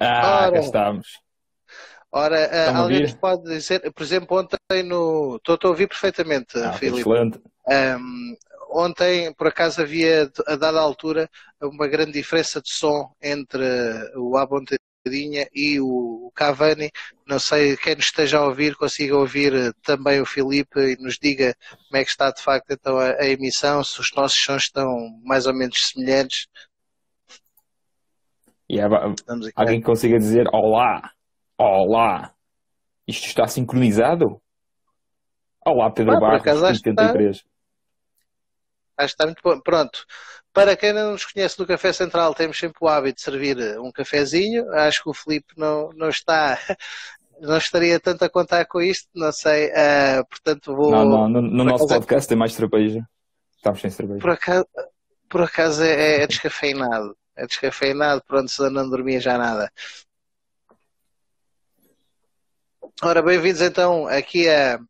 Ah, Ora, cá estamos. Ora, uh, alguém nos pode dizer, por exemplo, ontem no. Estou a ouvir perfeitamente, ah, Filipe. Excelente. Um, ontem, por acaso, havia, a dada altura, uma grande diferença de som entre o Abontadinha e o Cavani. Não sei quem nos esteja a ouvir, consiga ouvir eh, também o Filipe e nos diga como é que está de facto então a, a emissão, se os nossos sons estão mais ou menos semelhantes. E alguém que consiga dizer olá, olá, isto está sincronizado? Olá, Pedro ah, Barros, 73. Acho que está muito bom. Pronto. Para quem não nos conhece no Café Central, temos sempre o hábito de servir um cafezinho. Acho que o Filipe não, não está, não estaria tanto a contar com isto, não sei. Uh, portanto, vou. Não, não, no, no nosso podcast é... tem mais cerveja. Estamos sem cerveja. Por acaso, por acaso é, é descafeinado é descafeinado, pronto, se não dormia já nada. Ora, bem-vindos então aqui a,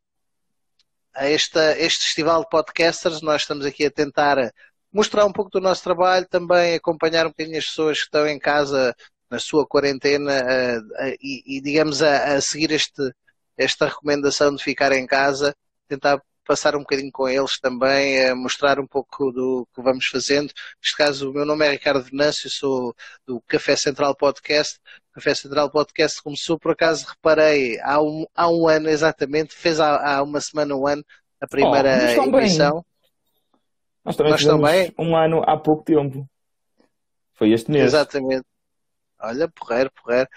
a este festival de podcasters. Nós estamos aqui a tentar mostrar um pouco do nosso trabalho, também acompanhar um bocadinho as pessoas que estão em casa na sua quarentena e, e, digamos, a, a seguir este, esta recomendação de ficar em casa, tentar passar um bocadinho com eles também, a mostrar um pouco do que vamos fazendo. Neste caso, o meu nome é Ricardo Venâncio, sou do Café Central Podcast. O Café Central Podcast começou, por acaso, reparei, há um, há um ano exatamente, fez há, há uma semana, um ano, a primeira oh, emissão. Bem. Nós também Nós também. um ano há pouco tempo. Foi este mês. Exatamente. Olha, porreiro, porreiro.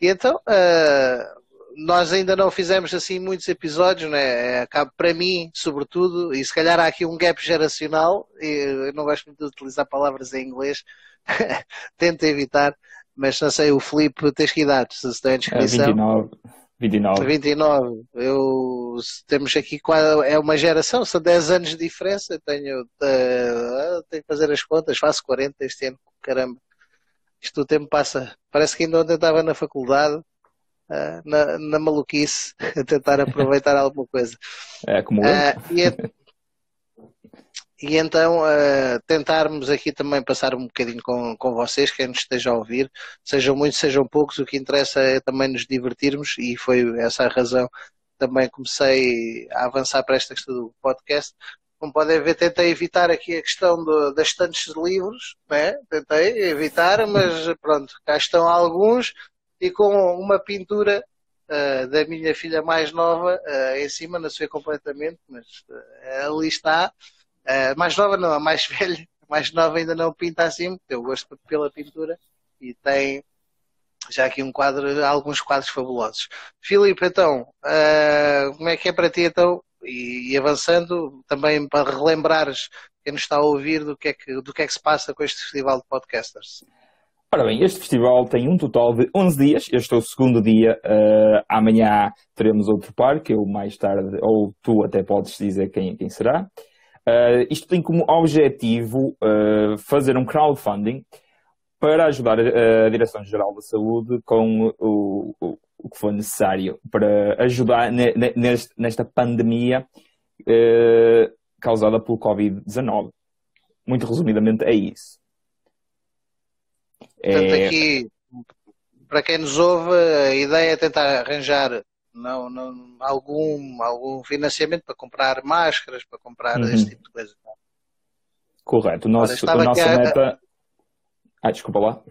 E então, uh, nós ainda não fizemos assim muitos episódios, né? É, para mim, sobretudo, e se calhar há aqui um gap geracional, eu não gosto muito de utilizar palavras em inglês, tento evitar, mas não sei, o Felipe tens que idade, se está em descrição. É 29. 29. 29. Eu, temos aqui é uma geração, são 10 anos de diferença. Eu tenho, uh, tenho que fazer as contas, faço 40 este ano, caramba. Isto o tempo passa. Parece que ainda ontem estava na faculdade uh, na, na, maluquice, a tentar aproveitar alguma coisa. É como. Uh, e, e, então uh, tentarmos aqui também passar um bocadinho com, com vocês, quem nos esteja a ouvir, sejam muitos, sejam poucos, o que interessa é também nos divertirmos e foi essa a razão também comecei a avançar para esta questão do podcast. Como podem ver, tentei evitar aqui a questão do, das estantes de livros, né? tentei evitar, mas pronto, cá estão alguns e com uma pintura uh, da minha filha mais nova uh, em cima, não sei completamente, mas uh, ali está. mais nova não, a mais velha, mais nova ainda não pinta assim, porque eu gosto pela pintura e tem já aqui um quadro, alguns quadros fabulosos. Filipe, então, como é que é para ti então? E, e, avançando, também para relembrares quem nos está a ouvir do que, é que, do que é que se passa com este festival de podcasters. Ora bem, este festival tem um total de 11 dias. Este é o segundo dia. Uh, amanhã teremos outro par, que eu mais tarde, ou tu até podes dizer quem, quem será. Uh, isto tem como objetivo uh, fazer um crowdfunding para ajudar a, a Direção-Geral da Saúde com o, o, o, que for necessário para ajudar ne, ne, neste, nesta pandemia causada pelo Covid-19. Muito resumidamente é isso. Portanto, é... aqui, para quem nos ouve, a ideia é tentar arranjar não, não, algum, algum financiamento para comprar máscaras, para comprar uhum. esse tipo de coisa. Correto. O nosso, a nossa a... meta. Ah, desculpa lá.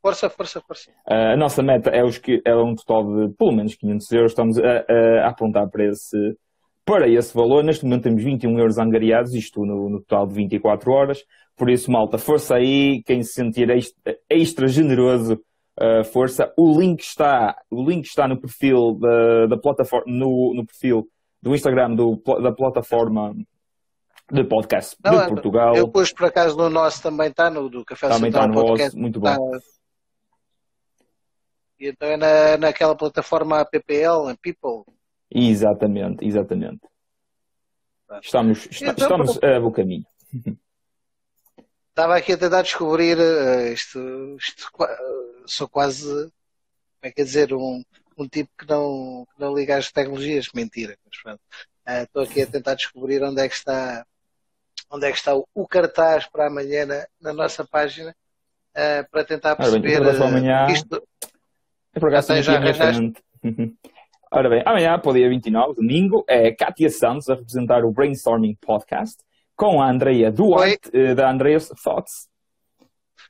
Força, força, força. a nossa meta é, os é um total de pelo menos 500 euros. Estamos a, a apontar para esse, para esse valor. Neste momento temos 21 euros angariados, isto no, no total de 24 horas. Por isso, malta, força aí, quem se sentir extra, extra generoso, uh, força. O link está, o link está no perfil da, da plataforma, no, no perfil do Instagram do, da plataforma de podcast Não, de Portugal. Eu pus por acaso no nosso também está, no do Café Também está no podcast, muito bom. Está... E então é na, naquela plataforma PPL, People. Exatamente, exatamente. Estamos, então, estamos a bom caminho. Estava aqui a tentar descobrir uh, isto, isto, sou quase, como é que é dizer, um, um tipo que não, que não liga às tecnologias, mentira, mas pronto. Uh, estou aqui a tentar descobrir onde é que está, onde é que está o, o cartaz para amanhã na, na nossa página, para tentar perceber bem, amanhã, isto... É por acaso já arranjaste. Ora bem, amanhã, para o dia 29, domingo, é Kátia Santos a representar o Brainstorming Podcast com a Andrea Duarte, eh, da Andrea's Thoughts.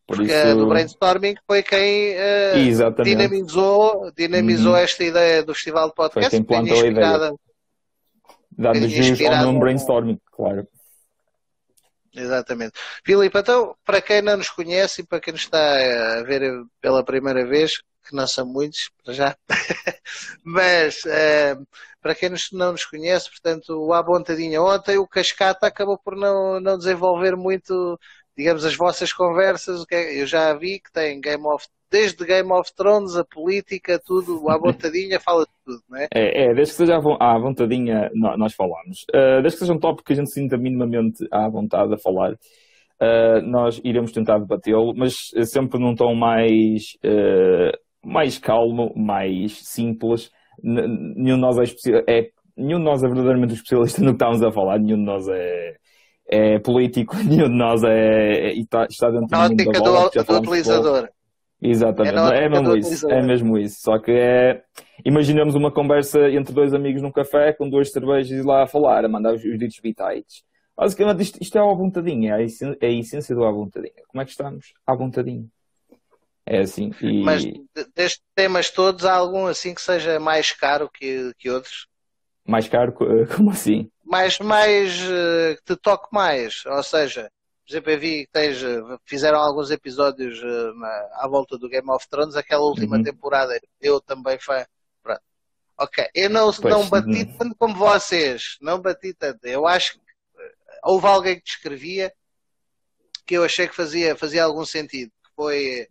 Por Porque isso... do Brainstorming foi quem uh, dinamizou, dinamizou uhum. esta ideia do Festival de Podcast. Foi quem plantou a ideia. Dando jus ao nome Brainstorming, claro. Exatamente. Filipe, então, para quem não nos conhece e para quem nos está a ver pela primeira vez, que não são muitos, para já, mas uh, para quem não nos conhece, portanto, o À ontem, o Cascata acabou por não, não desenvolver muito, digamos, as vossas conversas. É, eu já vi que tem Game of desde Game of Thrones, a política, tudo, à vontadinha, fala de tudo, não é? É, é desde que seja à vontadinha, nós falamos. Uh, desde que seja um tópico que a gente sinta minimamente à vontade a falar, uh, nós iremos tentar debatê-lo, mas sempre num tom mais, uh, mais calmo, mais simples. Nenhum de nós é, é, nenhum de nós é verdadeiramente especialista no que estamos a falar, nenhum de nós é, é político, nenhum de nós é, é está, está dentro do mundo da bola, do, do utilizador. Exatamente, é, é mesmo isso, é mesmo isso. Só que é. Imaginemos uma conversa entre dois amigos num café com duas cervejas e lá a falar, a mandar os, os ditos vitais. Basicamente, isto, isto é a vontadinha, é a, essência, é a essência do à vontadinha. Como é que estamos? À vontadinha. É assim. E... Mas destes temas todos, há algum assim que seja mais caro que, que outros? Mais caro? Como assim? Mais, mais eh, que te toque mais. Ou seja, por exemplo, eu vi que tens, eh, fizeram alguns episódios na, à volta do Game of Thrones, aquela última uhum. temporada, eu também fui. Pronto. Ok, eu não, pois, não bati não. tanto como vocês, não bati tanto. Eu acho que houve alguém que descrevia que eu achei que fazia, fazia algum sentido, que foi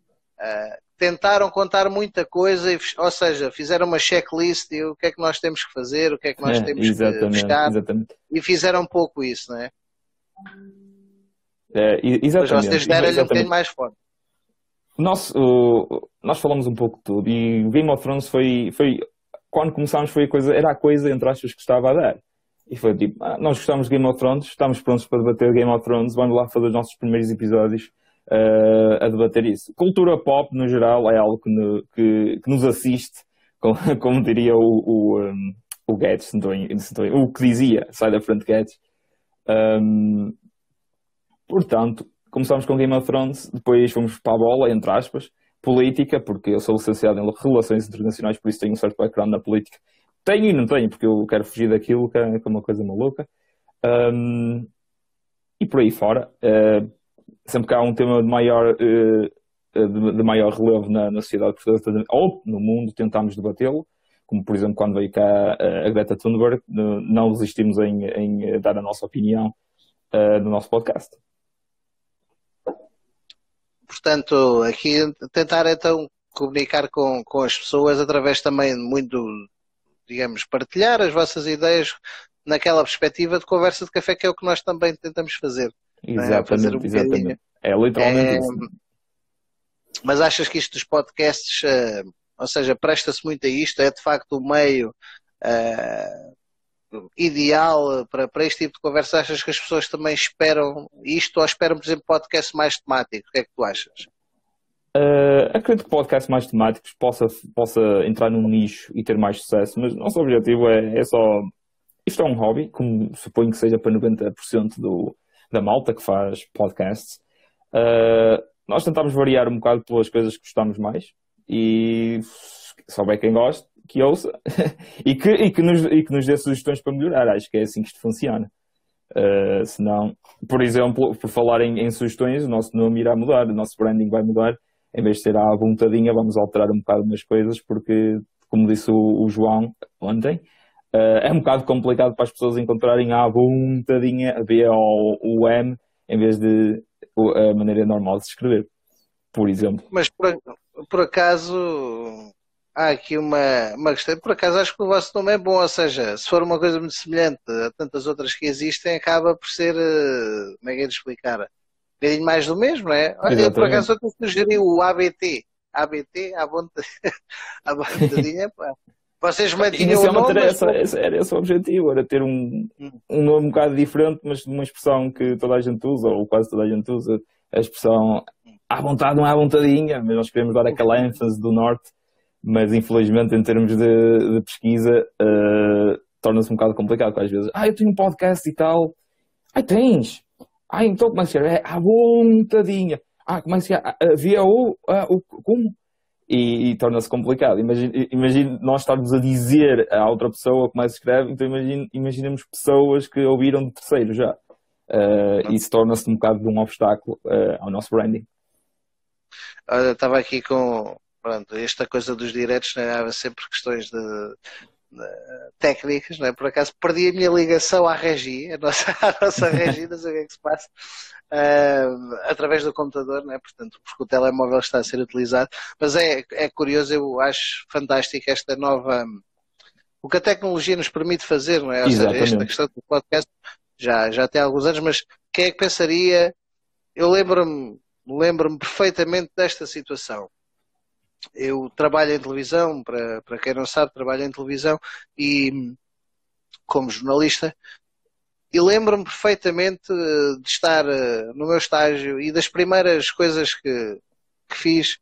tentaram contar muita coisa, ou seja, fizeram uma checklist e o que é que nós temos que fazer, o que é que nós é, temos que buscar, exatamente. e fizeram um pouco isso, não é? É, exatamente. Mas vocês deram-lhe um bocadinho mais forte. Nós, uh, nós falamos um pouco de tudo e Game of Thrones foi, foi quando começámos foi a coisa, era a coisa entre aspas que estava a dar. E foi tipo, ah, nós gostamos de Game of Thrones, estamos prontos para debater Game of Thrones, vamos lá fazer os nossos primeiros episódios uh, a debater isso. Cultura pop, no geral, é algo que, no, que, que nos assiste, como, como, diria o, o, um, o Guedes, o que dizia, sai da frente Guedes. Um, Portanto, começámos com Game of Thrones, depois fomos para a bola, entre aspas, política, porque eu sou licenciado em Relações Internacionais, por isso tenho um certo background na política. Tenho e não tenho, porque eu quero fugir daquilo, que é, é uma coisa maluca. Um, e por aí fora, uh, sempre que há um tema de maior, uh, de, maior relevo na, na sociedade portuguesa ou no mundo, tentamos debatê-lo, como por exemplo quando veio cá a Greta Thunberg, não resistimos em, em dar a nossa opinião no nosso podcast. Portanto, aqui tentar então comunicar com, com as pessoas através também muito, digamos, partilhar as vossas ideias naquela perspectiva de conversa de café que é o que nós também tentamos fazer. Exatamente, é? fazer um exatamente. É literalmente é, isso. Mas achas que isto dos podcasts, uh, ou seja, presta-se muito a isto, é de facto o meio uh, ideal para, para este tipo de conversa? Achas que as pessoas também esperam isto ou esperam, por exemplo, podcasts mais temáticos? O que é que tu achas? Uh, acredito que podcasts mais temáticos possa, possa entrar num nicho e ter mais sucesso, mas nosso objetivo é, é só. Isto é um hobby, como suponho que seja para 90% do, da malta que faz podcasts. Uh, nós tentamos variar um bocado pelas coisas que gostamos mais e se houver quem goste, que ouça e, que, e, que nos, e que nos dê sugestões para melhorar. Acho que é assim que isto funciona. Uh, senão, por exemplo, por falar em, em, sugestões, o nosso nome irá mudar, o nosso branding vai mudar. Em vez de ser à vontadinha, vamos alterar um bocado umas coisas, porque, como disse o, o João ontem, uh, é um bocado complicado para as pessoas encontrarem a vontadinha, a B ou o M, em vez de a maneira normal de se escrever, por exemplo. Mas por, por acaso há aqui uma, uma questão. Por acaso acho que o vosso nome é bom, ou seja, se for uma coisa muito semelhante a tantas outras que existem, acaba por ser, eh, como é que é de explicar? Um bocadinho mais do mesmo, não é? Olha, por acaso eu sugeri o ABT. ABT, à vontade, à vontadinha, pá. Vocês mantinham o nome? Essa, esse, era esse o objetivo, era ter um, um nome um bocado diferente, mas uma expressão que toda a gente usa, ou quase toda a gente usa, a expressão à vontade não é à vontadinha, mas nós queremos dar aquela ênfase do norte mas infelizmente em termos de, de pesquisa uh, torna-se um bocado complicado, porque às vezes, ah, eu tenho um podcast e tal, ai tens, ah, então como é que se chama? É a vontadinha, ah, como é que se chama? Havia o, ah, o, como? E, e torna-se complicado. Imagine nós estarmos a dizer a outra pessoa como é que se escreve, então imagine, imaginemos pessoas que ouviram de terceiro já. Uh, isso torna-se um bocado de um obstáculo uh, ao nosso branding. Olha, estava aqui com pronto, esta coisa dos diretos, né, há sempre questões de, técnicas, não é? Por acaso perdi a minha ligação à regi, a nossa, a nossa regi, não sei o que é que se passa, uh, através do computador, não é? Portanto, porque o telemóvel está a ser utilizado. Mas é, é curioso, eu acho fantástico esta nova. O que a tecnologia nos permite fazer, não é? Ou seja, esta questão do podcast já, já tem alguns anos, mas quem é que pensaria? Eu lembro-me lembro-me perfeitamente desta situação. Eu trabalho em televisão, para, para quem não sabe, trabalho em televisão e como jornalista, e lembro-me perfeitamente de estar eh, no meu estágio e das primeiras coisas que, que fiz,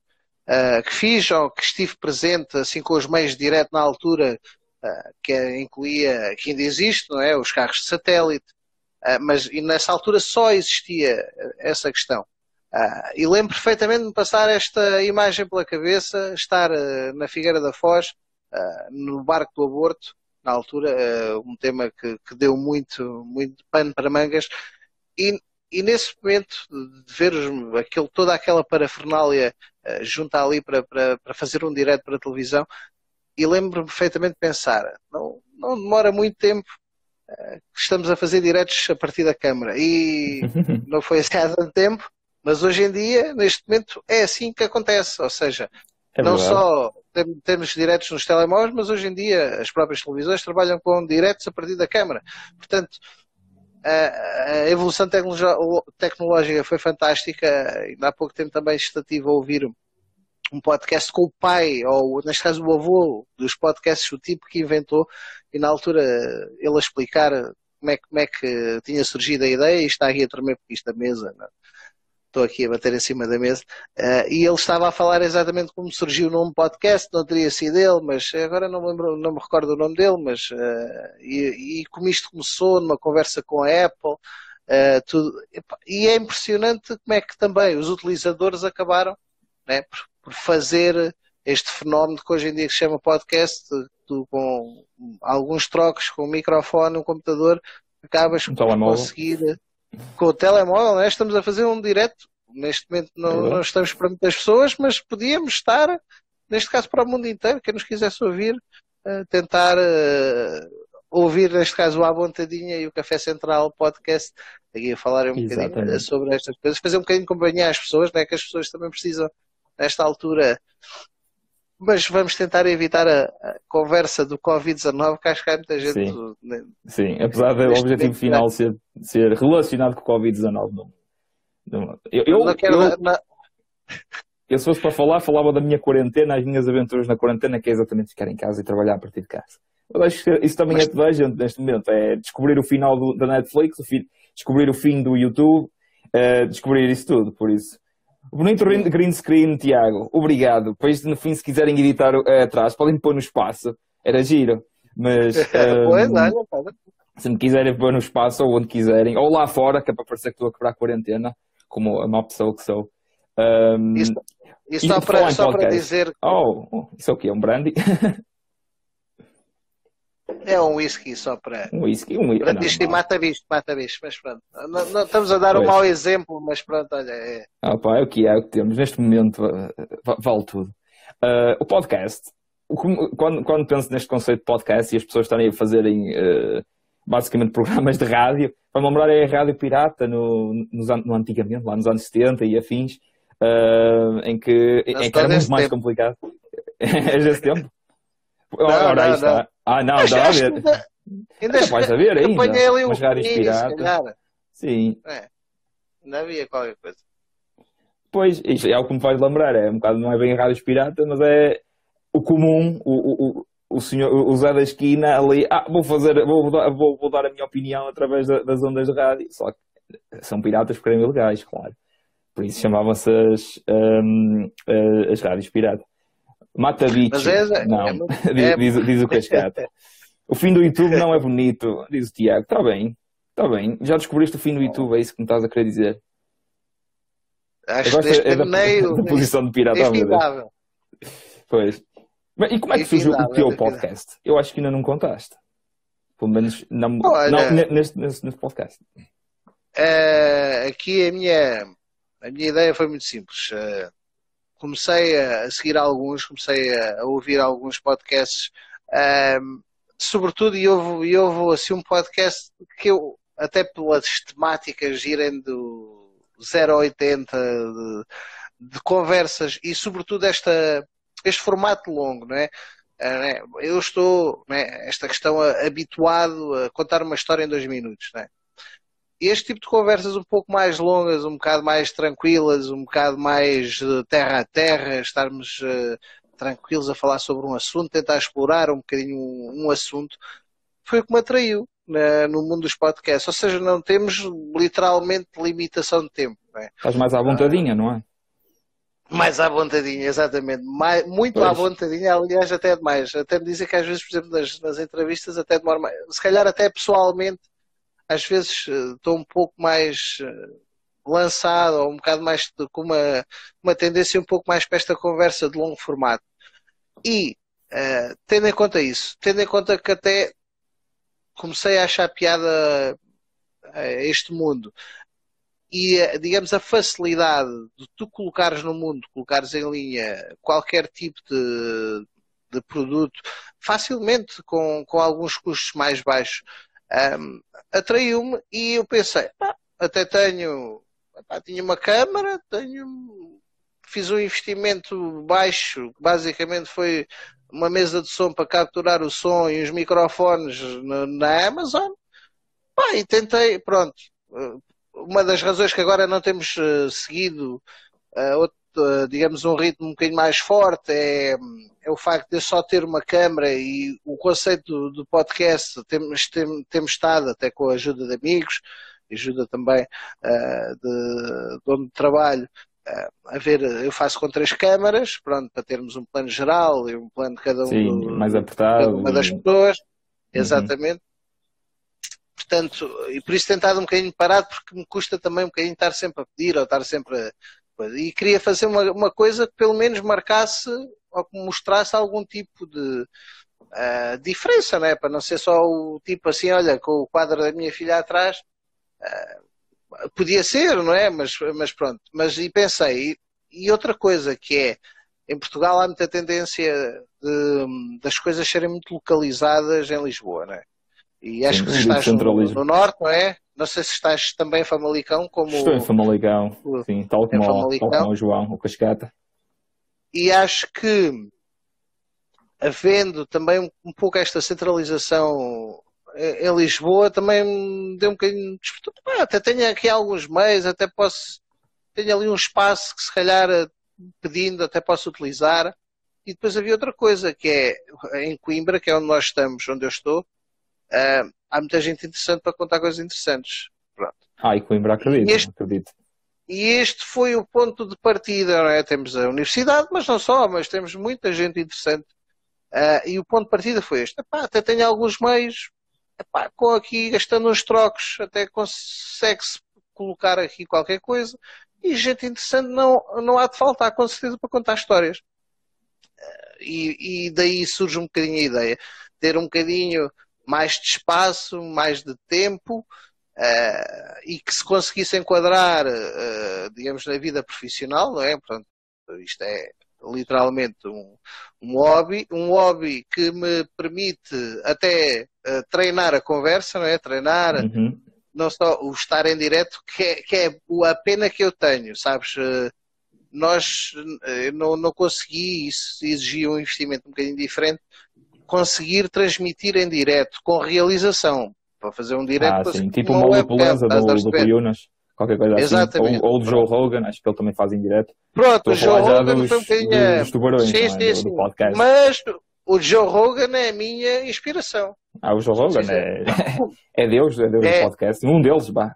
uh, que fiz ou que estive presente, assim com os meios direto na altura, uh, que incluía, que ainda existe, não é? Os carros de satélite, uh, mas e nessa altura só existia essa questão. Uh, e lembro perfeitamente de passar esta imagem pela cabeça, estar uh, na Figueira da Foz, uh, no barco do aborto, na altura, um tema que, que, deu muito, muito pano para mangas, e, e nesse momento de ver aquele, toda aquela parafernália junto ali para, para, para fazer um direto para a televisão, e lembro perfeitamente de pensar, não, não demora muito tempo, estamos a fazer diretos a partir da câmara, e não foi assim há tanto tempo, mas hoje em dia, neste momento, é assim que acontece. Ou seja, é não só temos diretos nos telemóveis, mas hoje em dia as próprias televisões trabalham com diretos a partir da câmara. Portanto, a, evolução tecnológica foi fantástica. Ainda há pouco tempo também estive a ouvir um podcast com o pai, ou neste caso o avô dos podcasts, o tipo que inventou, e na altura ele a explicar como é, como é que tinha surgido a ideia, e está aqui a tremer porque isto a mesa. Não? Estou aqui a bater em cima da mesa, uh, e ele estava a falar exatamente como surgiu o nome podcast, não teria sido ele, mas agora não me, lembro, não me recordo o nome dele, mas uh, e, e, como isto começou numa conversa com a Apple, uh, tudo, e é impressionante como é que também os utilizadores acabaram né, por, por, fazer este fenómeno que hoje em dia se chama podcast, tu, com alguns trocos com o microfone, um computador, acabas um por conseguir com o telemóvel, né? estamos a fazer um direto. Neste momento não, uhum. não, estamos para muitas pessoas, mas podíamos estar, neste caso, para o mundo inteiro. Quem nos quisesse ouvir, uh, tentar uh, ouvir, neste caso, o A Bontadinha e o Café Central podcast, aqui a falar um Exatamente. bocadinho sobre estas coisas, fazer um bocadinho de companhia às pessoas, né? que as pessoas também precisam, nesta altura, mas vamos tentar evitar a, a conversa do Covid-19, que acho que há muita gente. Sim, né, Sim. apesar do objetivo final ser, ser relacionado com o Covid-19. Não, não, eu, eu, não quero, eu, não... eu, se fosse para falar, falava da minha quarentena, as minhas aventuras na quarentena, que é exatamente ficar em casa e trabalhar a partir de casa. Eu acho que isso também mas... é toda a gente neste momento, é descobrir o final do, da Netflix, o fi, descobrir o fim do YouTube, é, descobrir isso tudo, por isso. Bonito green screen, Tiago. Obrigado. Depois, no fim, se quiserem editar uh, atrás, podem pôr no espaço. Era giro. Mas. Um, pois, olha, se me quiserem pôr no espaço ou onde quiserem, ou lá fora, que é para parecer que estou a quebrar a quarentena, como a má pessoa que sou. Um, isso, isso só, para, só para dizer. Oh, isso é o quê? É um brandy? É um whisky só para. Um whisky, um whisky. Para isto mata bicho, mata bicho, mas pronto. Não, não, estamos a dar pois. um mau exemplo, mas pronto, olha. É... Ah, pá, é o que é, é o que temos. Neste momento vale tudo. Uh, o podcast, quando, quando penso neste conceito de podcast e as pessoas estarem a fazerem uh, basicamente programas de rádio, para me lembrar é a rádio pirata no, nos, no antigamente, lá nos anos 70 e afins, uh, em que, em que era muito mais tempo. complicado. é desse tempo? Não, Ora, não, aí está. Não. Ah, não, dá a ver. Ainda, ainda vais a ver ainda. Apanhei ali um pirata. Sim. É. Ainda havia qualquer coisa. Pois, isto é o que me faz lembrar. É um bocado, não é bem rádios pirata, mas é o comum, o, o, o, senhor, o Zé da esquina ali. Ah, vou fazer, vou, vou, vou dar a minha opinião através das ondas de rádio. Só que são piratas porque eram ilegais, claro. Por isso chamavam-se as, um, as rádios piratas. Mata bichos. É, não, é, é, diz, diz, o Cascata. o fim do YouTube não é bonito, diz o Tiago. Está bem, está bem. Já descobriste o fim do YouTube, é isso que me estás a querer dizer? Acho que é da, meio, da posição de pirata. Pois. E como é que surgiu o teu podcast? Eu acho que ainda não contaste. Pelo menos não, Olha, não neste, neste, neste podcast. Uh, aqui a minha, a minha ideia foi muito simples. Uh, comecei a, seguir alguns, comecei a, ouvir alguns podcasts, uh, sobretudo, e houve, e houve assim um podcast que eu, até pelas temáticas irem do 0 a 80 de, de conversas e sobretudo esta, este formato longo, não é? Né? Eu estou, né, esta questão, habituado a contar uma história em dois minutos. Né? Este tipo de conversas um pouco mais longas, um bocado mais tranquilas, um bocado mais terra a terra, estarmos uh, tranquilos a falar sobre um assunto, tentar explorar um bocadinho um, um assunto, foi o que me atraiu na, no mundo dos podcasts. Ou seja, não temos literalmente limitação de tempo. Né? Estás mais à vontadinha, não é? Mais à vontadinha, exatamente. Mais, muito pois. à vontadinha, aliás, até demais. Até me dizem que às vezes, por exemplo, nas, nas entrevistas, até demora mais. Se calhar até pessoalmente, às vezes eh, estou um pouco mais eh, lançado ou um bocado mais com uma, uma tendência um pouco mais para esta conversa de longo formato. E, uh, tendo em conta isso, tendo em conta que até comecei a achar piada a este mundo, e, digamos, a facilidade de tu colocares no mundo, colocares em linha qualquer tipo de, de produto, facilmente, com, com alguns custos mais baixos, um, atraiu-me e eu pensei, pá, até tenho, pá, tinha uma câmara, tenho, fiz um investimento baixo, que basicamente foi uma mesa de som para capturar o som e os microfones na, na Amazon, pá, e tentei, pronto, uma das razões que agora não temos uh, seguido uh, outro, digamos um ritmo um bocadinho mais forte é, é o facto de só ter uma câmara e o conceito do, do podcast temos, tem, temos estado até com a ajuda de amigos ajuda também de, de onde trabalho a ver, eu faço com três câmaras, pronto, para termos um plano geral e um plano de cada um Sim, mais apertado, uma das pessoas, uhum. exatamente. Portanto, e por isso tentado um bocadinho parado, porque me custa também um bocadinho estar sempre a pedir ou estar sempre a. E queria fazer uma, uma coisa que pelo menos marcasse ou que mostrasse algum tipo de uh, diferença, né? para não ser só o tipo assim, olha, com o quadro da minha filha atrás. Uh, podia ser, não é? Mas, mas pronto. Mas e pensei, e, e outra coisa que é, em Portugal há muita tendência de, das coisas serem muito localizadas em Lisboa, não é? E acho Sim, que estás no, no, norte, não é? Não sei se estás também em Famalicão como. Estou em Famalicão, sim, tal como, tal como o João, o Cascata. E acho que havendo também um, um pouco esta centralização em Lisboa também me deu um bocadinho de ah, até tenho aqui alguns meios, até posso tenho ali um espaço que se calhar pedindo até posso utilizar. E depois havia outra coisa que é em Coimbra, que é onde nós estamos, onde eu estou, uh, há muita gente interessante para contar coisas interessantes. Pronto. Ah, e Coimbra acredito, e este, acredito. E este foi o ponto de partida, não é? Temos a universidade, mas não só, mas temos muita gente interessante. Uh, e o ponto de partida foi este. Epá, até tenho alguns meios, epá, com aqui gastando uns trocos, até consegue-se colocar aqui qualquer coisa. E gente interessante não, não há de faltar, com certeza, para contar histórias. Uh, e, e daí surge um bocadinho a ideia. Ter um bocadinho mais de espaço, mais de tempo uh, e que se conseguisse enquadrar, uh, digamos, na vida profissional, não é? Portanto, isto é literalmente um, um hobby, um hobby que me permite até uh, treinar a conversa, não é? Treinar uhum. não só o estar em direto, que é, que é a pena que eu tenho, sabes? nós não, não consegui, isso exigia um investimento um bocadinho diferente, conseguir transmitir em direto, com realização. Para fazer um direto. Ah, sim. Tipo uma webcam, do, do Cuyunas, qualquer coisa assim. Exatamente. assim. Ou, ou do Joe Rogan, acho que ele também faz em direto. Pronto, o Joe Rogan dos, foi um bocadinho. Dos tubarões, sim, sim, é? sim. Podcast. Mas o Joe Rogan é a minha inspiração. Ah, o Joe Rogan é, é Deus, é Deus é. do podcast. Um deles, bah.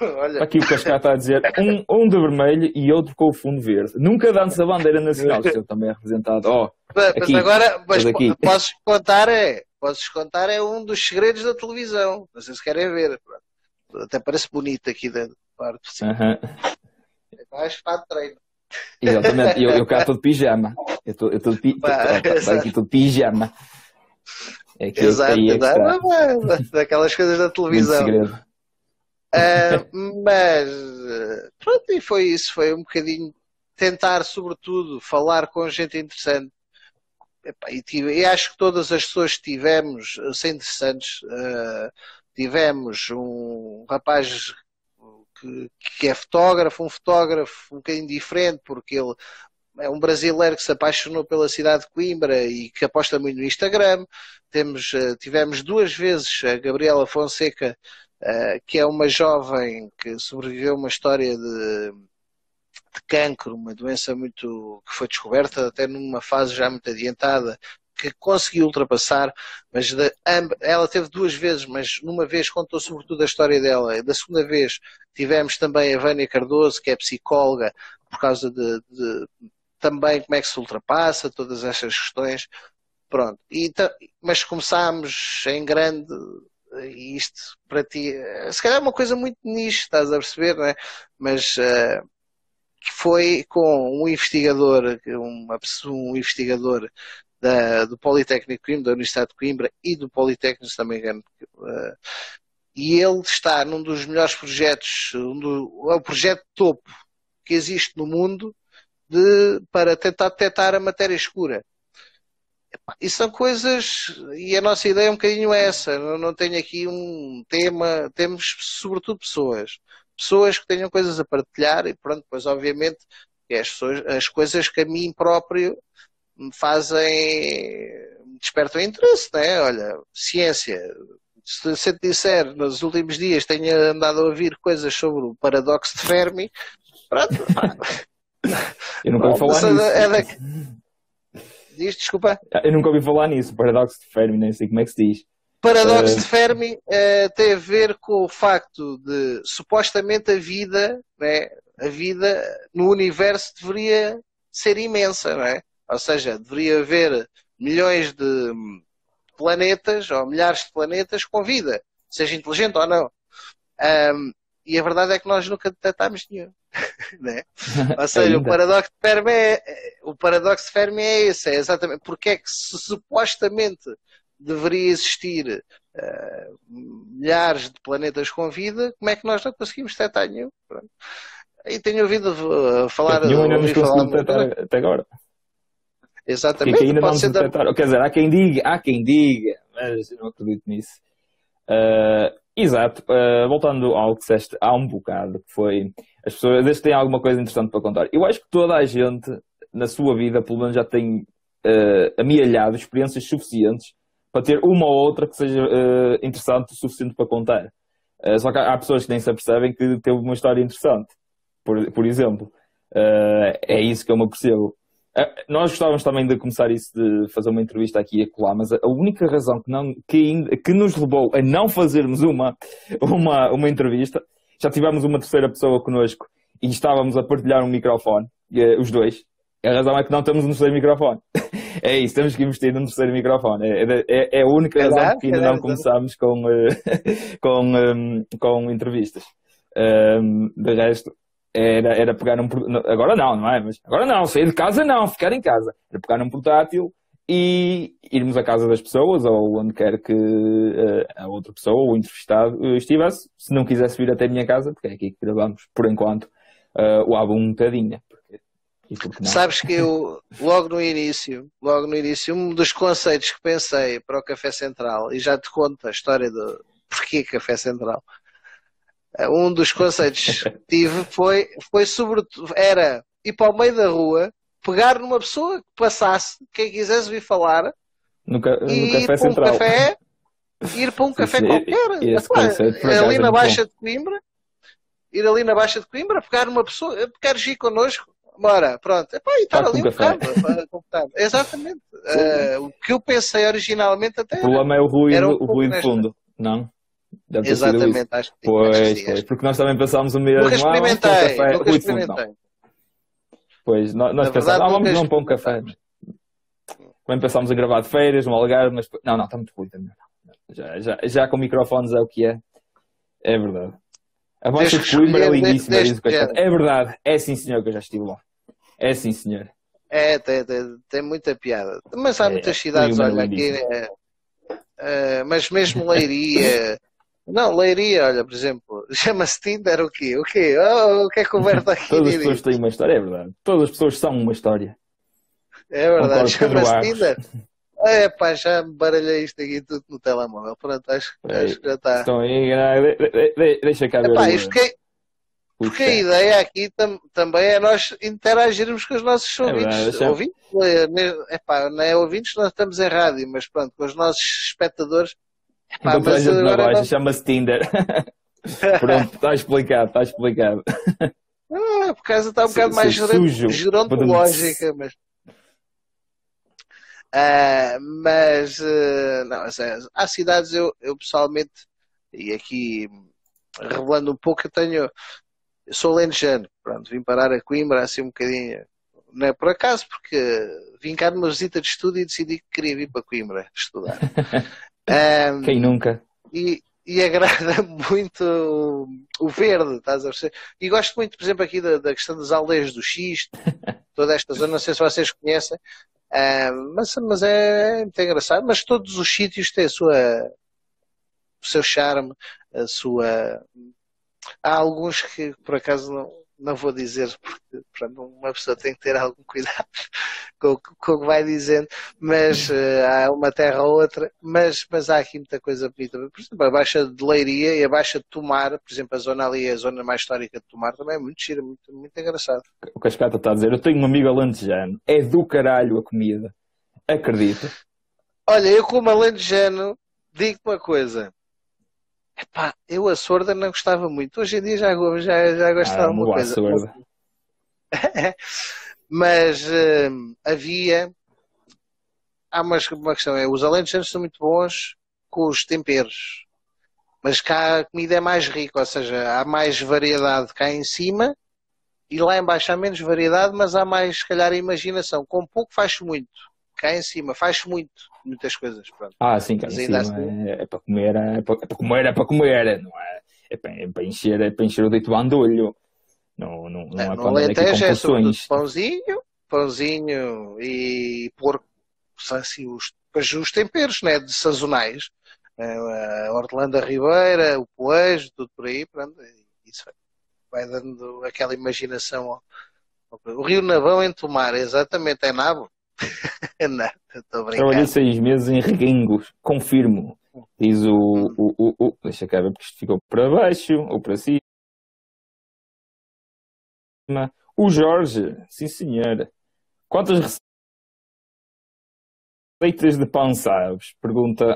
Olha. Aqui o Cascá está a dizer um, um de vermelho e outro com o fundo verde. Nunca dança a bandeira nacional, que eu também é representado. Oh, mas, aqui, mas agora, mas aqui. posso contar é, posso contar é um dos segredos da televisão. Não sei se querem ver. Até parece bonito aqui da parte. Uhum. É mais para treino. Exatamente, eu, eu cá estou de pijama. Eu estou, de, pi... aqui de pijama. É que exato, é que daquelas coisas da televisão. Uh, mas pronto, e foi isso, foi um bocadinho tentar, sobretudo, falar com gente interessante. e, tive, e acho que todas as pessoas que tivemos ser interessantes, uh, tivemos um rapaz que, que é fotógrafo, um fotógrafo um bocadinho diferente, porque ele é um brasileiro que se apaixonou pela cidade de Coimbra e que aposta muito no Instagram. Temos, eh, tivemos duas vezes a Gabriela Fonseca, eh, que é uma jovem que sobreviveu a uma história de, de cancro, uma doença muito que foi descoberta até numa fase já muito adiantada, que conseguiu ultrapassar, mas de, ela teve duas vezes, mas numa vez contou sobretudo a história dela. Da segunda vez tivemos também a Vânia Cardoso, que é psicóloga, por causa de, de também como é que se ultrapassa todas estas questões. Pronto. E, mas começámos em grande isto para ti, se calhar é uma coisa muito niche, estás a perceber, não é? Mas uh, foi com um investigador, uma pessoa, um investigador da, do Politécnico de Coimbra, da Universidade de Coimbra e do Politécnico, se não me engano. Uh, e ele está num dos melhores projetos, um do, é o projeto topo que existe no mundo de, para tentar detectar a matéria escura. E são coisas, e a nossa ideia é um bocadinho essa, não, não tenho aqui um tema, temos sobretudo pessoas, pessoas que tenham coisas a partilhar e pronto, depois obviamente as, pessoas, as coisas que a mim próprio me fazem, me despertam interesse, né? Olha, ciência, se, se te disser nos últimos dias tenho andado a ouvir coisas sobre o paradoxo de Fermi, pronto, Eu nunca ouvi falar nisso. É da... Diz, desculpa. Eu nunca ouvi falar nisso, paradoxo de Fermi, nem sei como é que se diz. Paradoxo uh... de Fermi uh, tem a ver com o facto de supostamente a vida, né, a vida no universo deveria ser imensa, não é? Ou seja, deveria haver milhões de planetas ou milhares de planetas com vida, seja inteligente ou não. Um, e a verdade é que nós nunca detectámos nenhum. né? Ou seja, o paradoxo de Fermi é, o paradoxo de Fermi é esse, é exatamente porque é que se, supostamente deveria existir uh, milhares de planetas com vida, como é que nós não conseguimos detectar nenhum? Pronto. E tenho ouvido uh, falar. Nenhum ainda nos conseguimos detectar até agora. Exatamente. Que ainda não se detectaram. Quer dizer, há quem diga, há quem diga, mas eu não acredito nisso. Uh, exato. Uh, voltando ao que disseste há um bocado, que foi as pessoas, desde que têm alguma coisa interessante para contar. Eu acho que toda a gente, na sua vida, pelo menos já tem uh, amealhado experiências suficientes para ter uma ou outra que seja uh, interessante o suficiente para contar. Uh, só que há, pessoas que nem se apercebem que teve uma história interessante, por, por exemplo. É isso que eu me apercebo. Nós gostávamos também de começar isso, de fazer uma entrevista aqui e acolá, mas a única razão que, não, que, que nos levou a não fazermos uma, uma, uma entrevista já tivemos uma terceira pessoa connosco e estávamos a partilhar um microfone, eh, os dois. A razão é que não temos um terceiro microfone. é isso, temos que investir num terceiro microfone. É, é, é a única razão é que ainda não começámos com, uh, com, um, com entrevistas. Um, de resto, era, era pegar um. Agora não, não é? Mas agora não, sair de casa não, ficar em casa. Era pegar um portátil e irmos à casa das pessoas ou onde quer que uh, a outra pessoa ou entrevistado uh, estivesse, se não quisesse vir até a minha casa, porque é aqui que gravamos, por enquanto, uh, o álbum um bocadinho. Sabes que eu, logo no início, logo no início, um dos conceitos que pensei para o Café Central, e já te conto a história do porquê Café Central, um dos conceitos que tive foi, foi sobretudo, era ir para o meio da rua pegar numa pessoa que passasse, quem quisesse vir falar, no, ca no e ir para um café, ir para um café sim, qualquer. Epá, ali na Baixa de Coimbra, ir ali na Baixa de Coimbra, pegar uma pessoa, queres ir connosco? Bora, pronto. Epá, e estar ali um bocado. Exatamente. Uh, o que eu pensei originalmente até. O problema é o ruído, um o ruído fundo, não? Deve Exatamente, acho que. Pois, pois, porque nós também pensámos o mesmo. Nunca experimentei, ah, um café. nunca experimentei. Pois, nós, nós pensámos, ah, vamos não pôr um café. Também pensámos em gravar de feiras, no Algarve, mas não, não, está muito ruim também. Já, já, já com microfones é o que é. É verdade. A vossa de Coimbra é lindíssima, diz o É verdade, é sim senhor que eu já estive lá. É sim senhor. É, tem, tem, tem muita piada. Mas há é, muitas cidades, olha, aqui. É, é, mas mesmo Leiria. Não, Leiria, olha, por exemplo, chama-se Tinder o quê? O quê? Oh, o que é que o Berto aqui Todas as pessoas têm uma história, é verdade. Todas as pessoas são uma história. É verdade, chama-se Tinder. É pá, já me baralhei isto aqui tudo no telemóvel. Pronto, acho, acho que já está. Estão aí, deixa cá ver. Epá, isto que, porque a ideia aqui tam, também é nós interagirmos com os nossos é ouvintes. É ouvintes é, epá, não é ouvintes, nós estamos em rádio, mas pronto, com os nossos espectadores. Epá, então, mas agora não... chama-se Tinder. pronto, está explicado, está explicado. Ah, por causa está um bocado mais gerontológica, mas. Uh, mas uh, não, há cidades eu, eu pessoalmente e aqui revelando um pouco eu tenho eu sou lentejano, pronto, vim parar a Coimbra assim um bocadinho, não é por acaso, porque vim cá numa visita de estudo e decidi que queria vir para Coimbra estudar. um, Quem nunca? E, e agrada muito o verde, estás a perceber? E gosto muito, por exemplo, aqui da, da questão das aldeias do Xisto, toda esta zona, não sei se vocês conhecem, mas, mas é muito engraçado, mas todos os sítios têm a sua, o seu charme, a sua há alguns que por acaso não, não vou dizer porque pronto, uma pessoa tem que ter algum cuidado com, com o que vai dizendo, mas uh, há uma terra ou outra, mas, mas há aqui muita coisa bonita. Por exemplo, a Baixa de Leiria e a Baixa de Tomar, por exemplo, a zona ali, a zona mais histórica de Tomar, também é muito gira, muito, muito engraçado. O Cascata está a dizer, eu tenho um amigo alentejano, é do caralho a comida, acredita? Olha, eu como alentejano, digo-te uma coisa, Epá, eu a sorda não gostava muito. Hoje em dia já, já, já gostava ah, uma coisa. Sorda. Mas uh, havia. Há uma, uma questão: é, os alentejanos são muito bons com os temperos. Mas cá a comida é mais rica, ou seja, há mais variedade cá em cima e lá embaixo há menos variedade, mas há mais, se calhar, a imaginação. Com pouco faz muito cá em cima, faz muito, muitas coisas. Pronto. Ah, sim, cá em cima assim... é, é, para comer, é para, é para, comer, é para comer, não é? É para, é para encher, é para encher o deito bandolho. Não, não, não é, é para aqui com porções. pãozinho, pãozinho e porco, assim, os, os temperos, né, de sazonais. A Hortelanda Ribeira, o poejo, tudo por aí, pronto, isso vai dando aquela imaginação. O Rio Navão em Tomar, exatamente, é Nabo. não, estou brincando. Trabalhei seis meses em Reguengos, confirmo. Diz o, o, o, o, Deixa cá ver porque isto ficou para baixo ou para cima. O Jorge, sim senhor. Quantas receitas de pão sabes? Pergunta.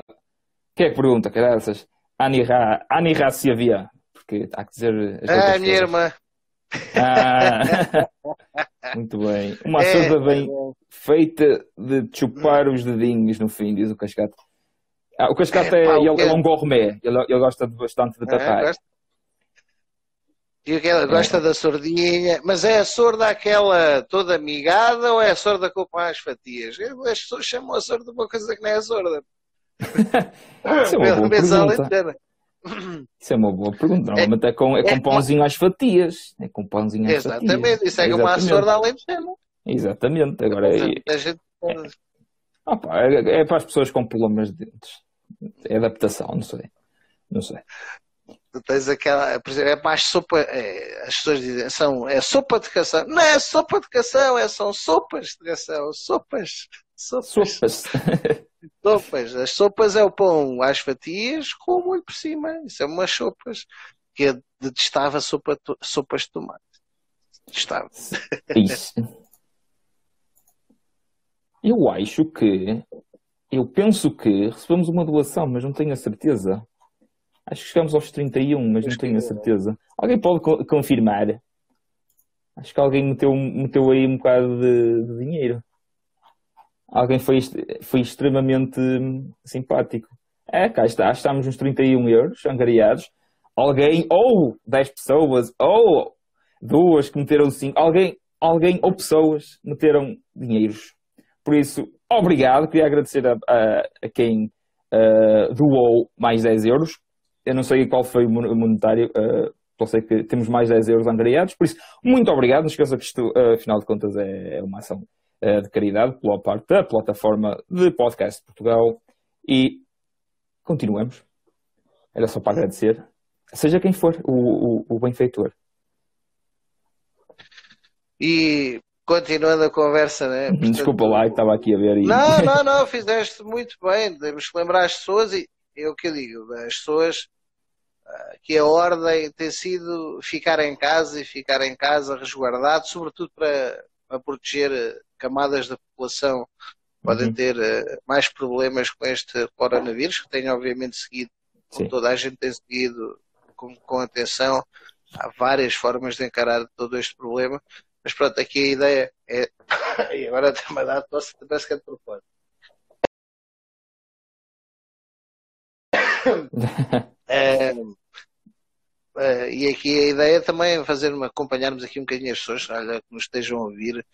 Quem é que pergunta, caraças? Anirá, Anirá se havia. Porque há que dizer. Ah, minha irmã. Ah, muito bem. Uma é, soda bem é feita de chupar os dedinhos no fim, diz o Cascata. Ah, o Cascata é, é, ele, é um gourmet, ele, ele gosta bastante de. É, e ela gosta é. da sordinha, mas é a sorda aquela toda amigada ou é a sorda com as fatias? As pessoas chamam a sorda de uma coisa que não é a sorda. Isso é uma boa pergunta. Isso é uma boa pergunta. Normalmente é, é com, é com é, pãozinho às fatias. É com pãozinho às exatamente, fatias. isso é como a sorda além de cena. Exatamente. Agora é, gente... é, é, para as pessoas com problemas de dentes. É adaptação, não sei. Não sei. Tu tens aquela, por exemplo, é mais sopa. É, as pessoas dizem, são, é sopa de cação. Não é sopa de cação, é, são sopas de cação. Sopas. Sopas. Sopas. Sopas. As sopas é o pão às fatias com o molho por cima. Isso é umas sopas que eu detestava sopa, sopas de tomate. Detestava. Isso. Eu acho que, eu penso que recebemos uma doação, mas não tenho a certeza. Acho que chegamos aos 31, mas não tenho a certeza. Alguém pode co confirmar? Acho que alguém meteu, meteu aí um bocado de, de dinheiro. Alguém foi, foi extremamente simpático. É, cá está, estamos nos 31 euros angariados. Alguém, ou 10 pessoas, ou duas que meteram 5, alguém, alguém ou pessoas meteram dinheiros. Por isso, obrigado. Queria agradecer a, a, a quem uh, doou mais 10 euros. Eu não sei qual foi o monetário, uh, só sei que temos mais 10 euros angariados. Por isso, muito obrigado. Não esqueça que isto, uh, afinal de contas, é, é uma ação de caridade pela parte da plataforma de podcast de Portugal. E continuamos. Era só para agradecer, seja quem for o, o, o benfeitor. E continuando a conversa, né? Portanto, Desculpa lá, estava aqui a ver. E... Não, não, não, fizeste muito bem. Temos que lembrar as pessoas e é o que eu digo, as pessoas ah, que a ordem tem sido ficar em casa e ficar em casa resguardado, sobretudo para, para proteger camadas da população podem uhum. ter uh, mais problemas com este coronavírus, que tem obviamente seguido, como toda a gente tem seguido com, com atenção, há várias formas de encarar todo este problema, mas pronto, aqui a ideia é. e agora tem-me dado tosse, parece que é de propósito. é, é, e aqui a ideia também é fazer acompanharmos aqui um bocadinho as pessoas olha, que nos estejam a ouvir,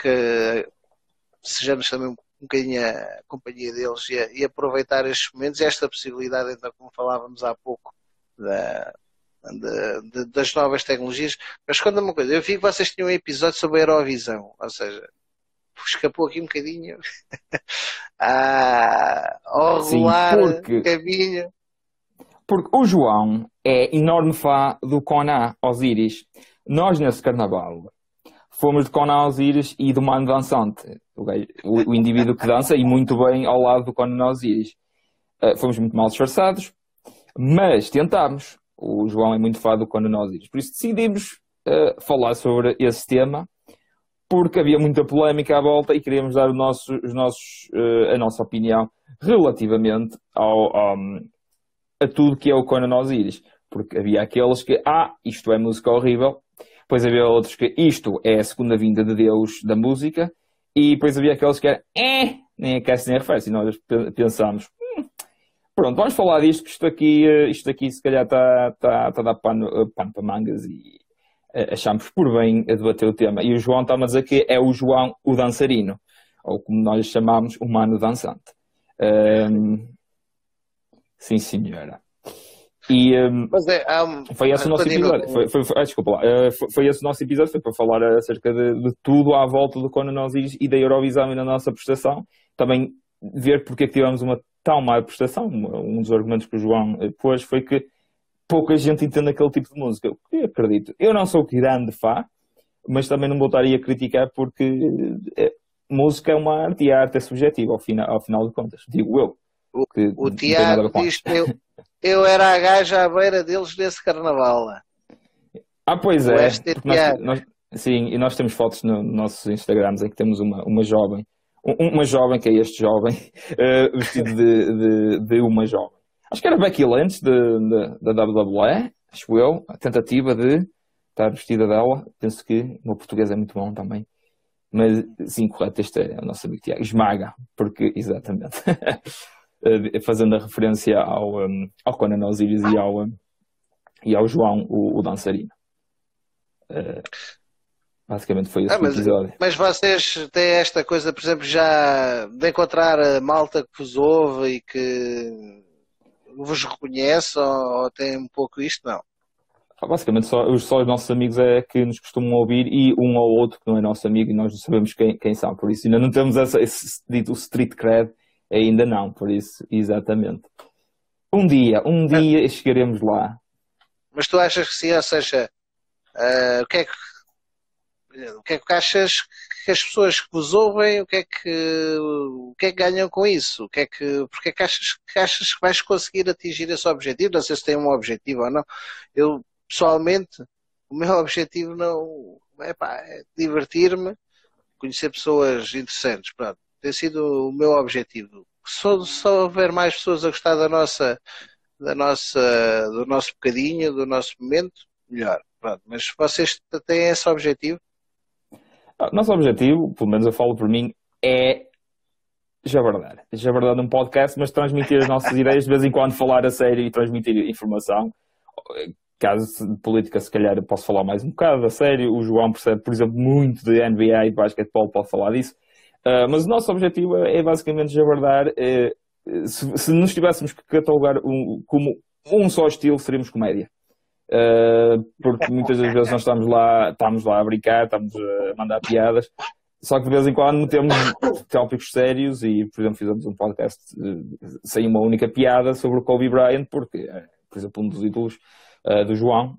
que, sejamos também um bocadinho a companhia deles e, a, e aproveitar estes momentos e esta possibilidade, então, como falávamos há pouco, da, de, de, das novas tecnologias. Mas conta uma coisa, eu vi que vocês tinham um episódio sobre a Eurovisão, ou seja, escapou aqui um bocadinho ah, ao regular porque, caminho. Porque o João é enorme fã do Conan Osiris. Nós nesse carnaval fomos de Conan Osiris e do Mano Dançante, o, o, indivíduo que dança e muito bem ao lado do Conan Osiris. Uh, fomos muito mal disfarçados, mas tentámos o João é muito fã do Conan Osiris. Por isso decidimos uh, falar sobre esse tema, porque havia muita polémica à volta e queríamos dar nosso, os nossos, uh, a nossa opinião relativamente ao, ao, a tudo que é o Conan Osiris. Porque havia aqueles que, ah, isto é música horrível, depois havia outros que isto é a segunda vinda de Deus da música, e depois havia aqueles que eram, eh, nem aquece nem arrefece. E nós pensámos, Pronto, vamos falar disto, que isto aqui, eh, isto aqui se calhar está tá, tá a dar pano, eh, pano para mangas e eh, achamos por bem a debater o tema. E o João está a dizer que é o João o dançarino, ou como nós chamamos, o mano dançante. Um, sim, senhora. E um, é, um, foi esse o nosso episódio. Foi, foi, foi, ah, desculpa lá. Uh, foi, foi, esse o nosso episódio. Foi para falar acerca de, de tudo à volta do Conan Osiris e da Eurovisão e da nossa prestação. Também ver porque é que tivemos uma tão má prestação. Um dos argumentos que o João eh, pôs foi que pouca gente entende aquele tipo de música. Eu acredito. Eu não sou grande fã, mas também não voltaria a criticar porque é, música é uma arte e a arte é subjetiva, ao final, ao final de contas. Digo eu. O, o Tiago diz que eu, eu era a gaja à beira deles nesse carnaval. Ah, pois é. Nós, nós, sim, e nós temos fotos no, nos nossos Instagrams em que temos uma, uma jovem uma jovem, que é este jovem, uh, vestido de, de, de, uma jovem. Acho que era Becky Lynch da WWE, acho eu, a tentativa de estar vestida dela. Penso que o meu português é muito bom também. Mas sim, correto, este é o nosso amigo Tiago. Esmaga, porque, exatamente, fazendo a referência ao, um, ao Conan Osiris e ao, um, e ao João, o, o dançarino. Uh, Basicamente foi esse ah, mas, episódio. Mas vocês têm esta coisa, por exemplo, já de encontrar a malta que vos ouve e que vos reconhece ou, ou tem um pouco isto? Não. Ah, basicamente só, só os nossos amigos é que nos costumam ouvir e um ou outro que não é nosso amigo e nós não sabemos quem, quem são, por isso ainda não temos essa, esse dito street cred, ainda não, por isso, exatamente. Um dia, um dia chegaremos lá. Mas tu achas que sim, ou seja, uh, o que é que o que é que achas que as pessoas que vos ouvem, o que é que, o que, é que ganham com isso? O que é que, porque é que achas, que achas que vais conseguir atingir esse objetivo? Não sei se tem um objetivo ou não. Eu, pessoalmente, o meu objetivo não é, é divertir-me, conhecer pessoas interessantes. Pronto, tem sido o meu objetivo. Se só houver mais pessoas a gostar da nossa, da nossa, do nosso bocadinho, do nosso momento, melhor. Pronto, mas vocês têm esse objetivo? Ah, nosso objetivo, pelo menos eu falo por mim, é jabardar. Jabardar num podcast, mas transmitir as nossas ideias, de vez em quando falar a sério e transmitir informação. Caso de política, se calhar eu posso falar mais um bocado a sério. O João percebe, por exemplo, muito de NBA e basquetebol, pode falar disso. Uh, mas o nosso objetivo é, é basicamente jabardar. Uh, se, se nos tivéssemos que catalogar um, como um só estilo, seríamos comédia. Uh, porque muitas das vezes nós estamos lá, estamos lá a brincar, estamos a mandar piadas, só que de vez em quando metemos tópicos sérios e, por exemplo, fizemos um podcast sem uma única piada sobre o Kobe Bryant, porque, por exemplo, um dos ídolos uh, do João,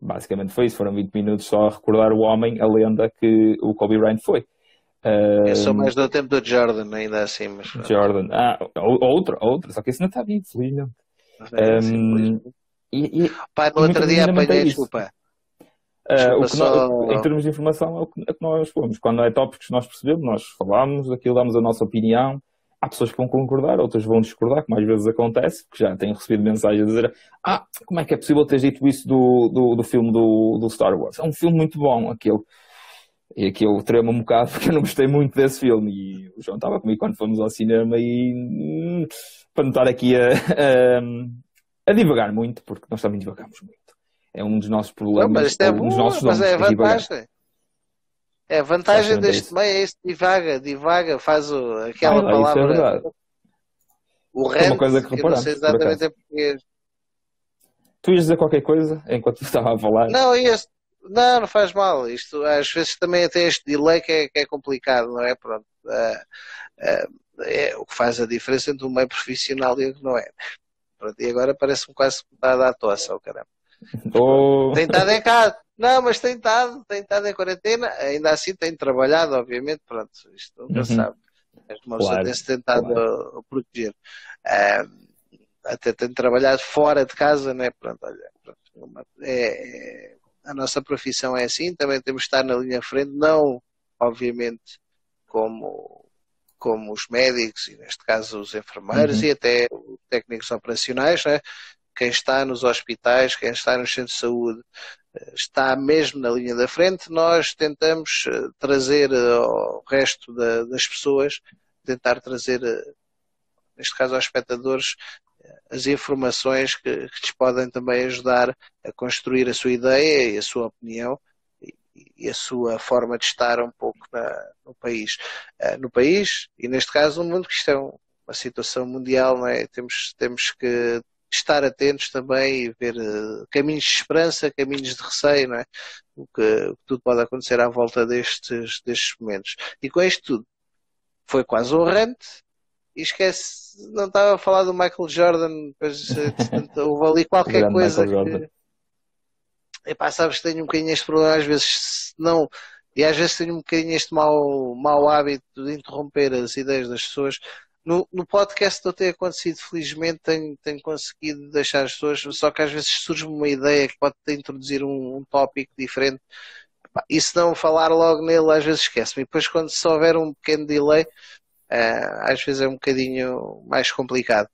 basicamente foi isso, foram 20 minutos só a recordar o homem, a lenda que o Kobe Bryant foi. Uh, Eu sou mais do tempo do Jordan, ainda assim. Mas... Jordan, ah, outra, outra, só que isso não está vivo, felizmente. É, um, e, e, Pá, no outro dia apanhei, desculpa. Uh, o que só... nós, em termos de informação, é o que, é que nós fomos. Quando é tópicos que nós percebemos, nós falamos, aquilo damos a nossa opinião. Há pessoas que vão concordar, outras vão discordar, como às vezes acontece, porque já tenho recebido mensagens a dizer ah, como é que é possível ter dito isso do, do, do filme do, do Star Wars? É um filme muito bom, aquele. E aqui eu tremo um bocado porque eu não gostei muito desse filme. E o João estava comigo quando fomos ao cinema e hum, para não estar aqui a, a, a, divagar muito, porque nós também divagamos muito. É um dos nossos problemas. Não, mas isto é bom, mas é vantagem. É a vantagem deste meio, é este divaga, divaga, faz o, aquela ah, palavra. Isso é verdade. O resto, é uma coisa que reparamos, não sei exatamente em português. Tu ias dizer qualquer coisa enquanto estava a falar? Não, este, não, não faz mal. Isto às vezes também tem este delay que é, que é complicado, não é? Pronto. Uh, uh, é o que faz a diferença entre o meio profissional e o que não é. Pronto, e agora parece-me quase que está a tosse, oh, caramba. Oh. Tem estado em casa. Não, mas tem estado, tem estado em quarentena, ainda assim tem trabalhado, obviamente, pronto, isto nunca uhum. sabe. Uma claro. tem-se tentado claro. proteger. Uh, até tem trabalhado fora de casa, né? Pronto, olha, pronto, é, é, a nossa profissão é assim, também temos de estar na linha frente, não, obviamente, como como os médicos e neste caso os enfermeiros uhum. e até os técnicos operacionais, né? quem está nos hospitais, quem está nos centros de saúde, eh, está mesmo na linha da frente, nós tentamos eh, trazer eh, ao resto da, das pessoas, tentar trazer, neste caso aos espectadores, as informações que, que podem também ajudar a construir a sua ideia e a sua opinião e a sua forma de estar um pouco na, no país. Uh, no país, e neste caso no mundo, que isto é uma situação mundial, não é? Temos, temos que estar atentos também e ver uh, caminhos de esperança, caminhos de receio, não é? O que, o que, tudo pode acontecer à volta destes, destes momentos. E com isto tudo, foi quase honrante. E esquece, não estava a falar do Michael Jordan, depois eh, houve ali qualquer coisa que, epá, sabes que tenho um bocadinho este problema, às vezes não, e às vezes tenho um bocadinho este mau, mau hábito de interromper as ideias das pessoas. No, no podcast não tem acontecido, felizmente tenho, tenho conseguido deixar as pessoas, só que às vezes surge uma ideia que pode introduzir um, um tópico diferente. E se não falar logo nele, às vezes esquece-me. E depois, quando só houver um pequeno delay, uh, às vezes é um bocadinho mais complicado.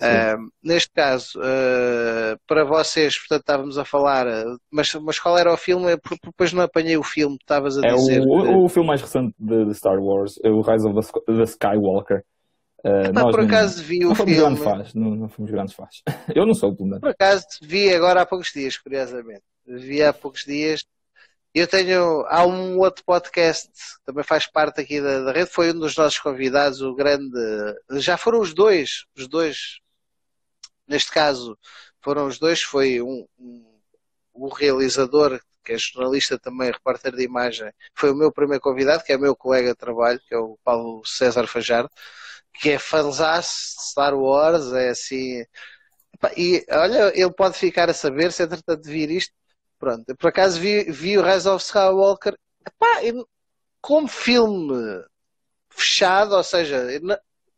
Uh, neste caso, uh, para vocês, portanto, estávamos a falar, mas, mas qual era o filme? Porque depois não apanhei o filme, estavas a dizer. É o, o, filme mais recente de, de, Star Wars, é o Rise of the, the Skywalker. Uh, Epá, por acaso não, vi o não fomos filme. Não, não fomos grandes fãs. Eu não sou, pelo Por acaso vi agora há poucos dias, curiosamente. Vi há poucos dias eu tenho, há um outro podcast que também faz parte aqui da, da, rede, foi um dos nossos convidados, o grande, já foram os dois, os dois, neste caso, foram os dois, foi um, um realizador, que é jornalista também, repórter de imagem, foi o meu primeiro convidado, que é meu colega de trabalho, que é o Paulo César Fajardo, que é fanzaço de Star Wars, é assim, e olha, ele pode ficar a saber, se entretanto vir isto, Pronto, eu por acaso vi, vi o Rise of Skywalker epá, como filme fechado, ou seja,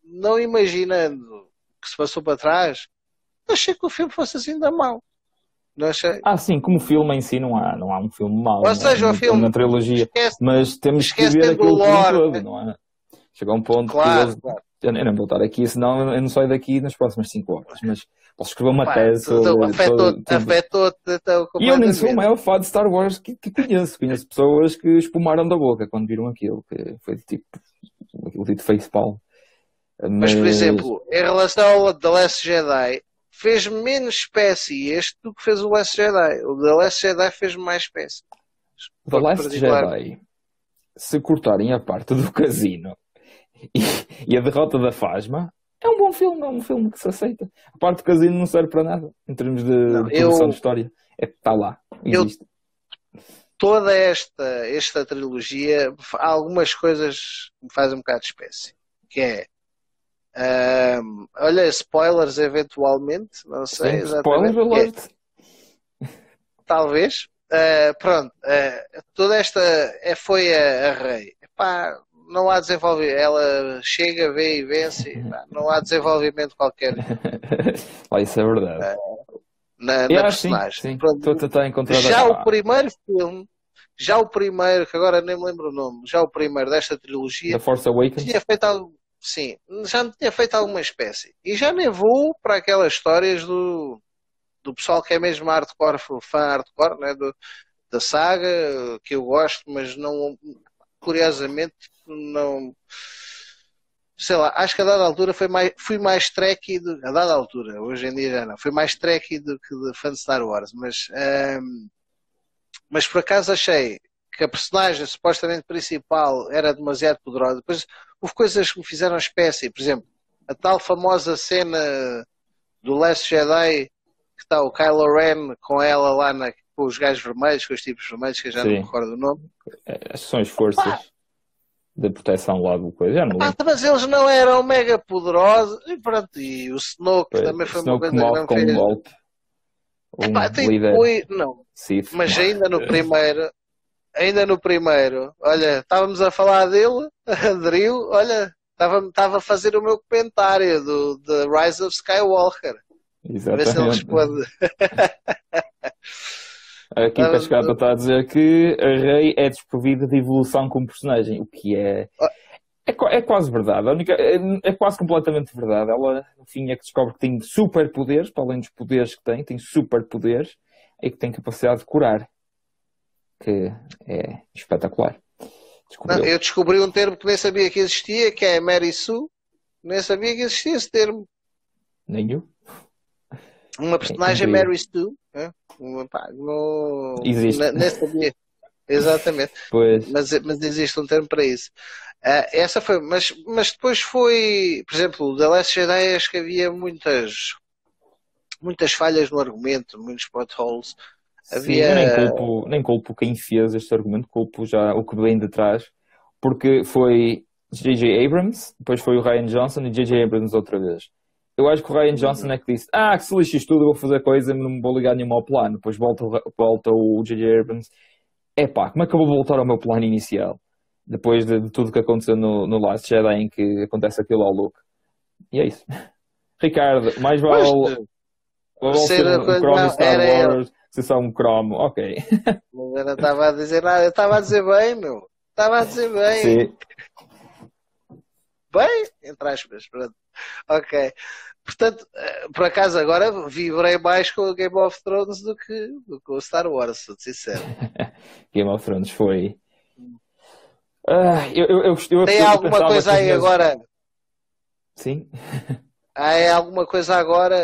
não imaginando que se passou para trás, achei que o filme fosse assim da mal. Não achei. Ah, sim, como filme em si não há, não há um filme mau. Ou seja, o filme. Na trilogia. Esquece, mas temos que ver aquilo todo, não é? Chegou a um ponto claro, que eles, claro. Eu nem vou estar aqui, senão eu não saio daqui nas próximas 5 horas. Mas posso escrever uma Pá, tese sobre. Afetou-te. Então, e eu nem sou o maior fã de Star Wars que, que, conheço. Conheço pessoas que espumaram da boca quando viram aquilo. Que foi tipo. Aquilo tipo facepalm. Mas, mas por exemplo, em relação ao The Last Jedi, fez menos espécie este do que fez o Last Jedi. O The Last Jedi fez mais espécie. The Last Jedi, se cortarem a parte do casino e, e, a derrota da Fasma, é um bom filme, é um filme que se aceita. A parte do casino não serve para nada em termos de, não, de produção eu, de história. Está é, lá, existe. Eu, toda esta, esta trilogia, há algumas coisas que me fazem um bocado de espécie. Que é um, olha, spoilers eventualmente, não sei. Sim, spoiler alert. É, talvez. Uh, pronto, uh, toda esta é, foi a, a rei. Epá, não há desenvolvimento. Ela chega, vê e vence. Não há desenvolvimento qualquer. isso é verdade. Uh, na, na personagem. Sim, sim. Pronto, Estou a tentar encontrar já o primeiro filme, já o primeiro, que agora nem me lembro o nome, já o primeiro desta trilogia, The Force Awakens, tinha feito algo sim, já me tinha feito alguma espécie. E já nem vou para aquelas histórias do, do pessoal que é mesmo hardcore, fã hardcore, né, do, da saga, que eu gosto, mas não, curiosamente, não. Sei lá, acho que a dada altura foi mais, fui mais trekkie, do, a dada altura, hoje em dia já não, fui mais trekkie do que de fã de Star Wars, mas, um, mas por acaso achei que a personagem supostamente principal era demasiado poderosa. Depois houve coisas que me fizeram espécie. Por exemplo, a tal famosa cena do Last Jedi que está o Kylo Ren com ela lá na, com os gajos vermelhos, com os tipos vermelhos, que eu já Sim. não me recordo o nome. É, são as forças Pá. De proteção lá do coisa. Já não Pá, mas eles não eram mega poderosos. E pronto, e o Snoke também foi Snoke uma coisa que não fez. Um golpe. Um Epá, não, Sith. mas ainda no primeiro ainda no primeiro, olha, estávamos a falar dele, aderiu, olha, estava, estava a fazer o meu comentário do The Rise of Skywalker. Exatamente. A ver se ele responde. Aqui para chegar está a dizer que a Rey é desprovida de evolução como personagem, o que é. É, é quase verdade, única, é, é, quase completamente verdade. Ela, no fim, é que descobre que tem superpoderes, para além dos poderes que tem, tem superpoderes e que tem capacidade de curar que é espetacular. Não, eu descobri um termo que nem sabia que existia, que é Mary Sue. Nem sabia que existia esse termo. Nenhum. Uma personagem é Mary Sue. É? Pá, não, Existe. Nem sabia. Exatamente. Pois. Mas, mas existe um termo para isso. Uh, essa foi, mas, mas depois foi, por exemplo, The Last Jedi acho que havia muitas muitas falhas no argumento, muitos potholes. Havia... Sim, nem, culpo, nem culpo quem fez este argumento, culpo já o que vem de trás, porque foi J.J. Abrams, depois foi o Ryan Johnson e J.J. Abrams outra vez. Eu acho que o Ryan Johnson é que disse: Ah, que se lixe isto tudo, vou fazer coisa, não vou ligar nenhum ao plano. Depois volta, volta o J.J. Abrams: Epá, como é que eu vou voltar ao meu plano inicial? Depois de, de tudo que aconteceu no, no Last Jedi, em que acontece aquilo ao Luke. E é isso. Ricardo, mais vale. Vale ser um, um Chrome Star Wars se só um cromo, ok. Mas eu não estava a dizer nada, eu estava a dizer bem, meu. Estava a dizer bem. Sim. Bem, entre aspas, pronto. Ok. Portanto, eh, por acaso agora vibrei mais com o Game of Thrones do que, do que o Star Wars, sou sincero. Game of Thrones foi. Uh, eu, eu, eu, eu, Tem alguma coisa aí agora? Sim. Há alguma coisa agora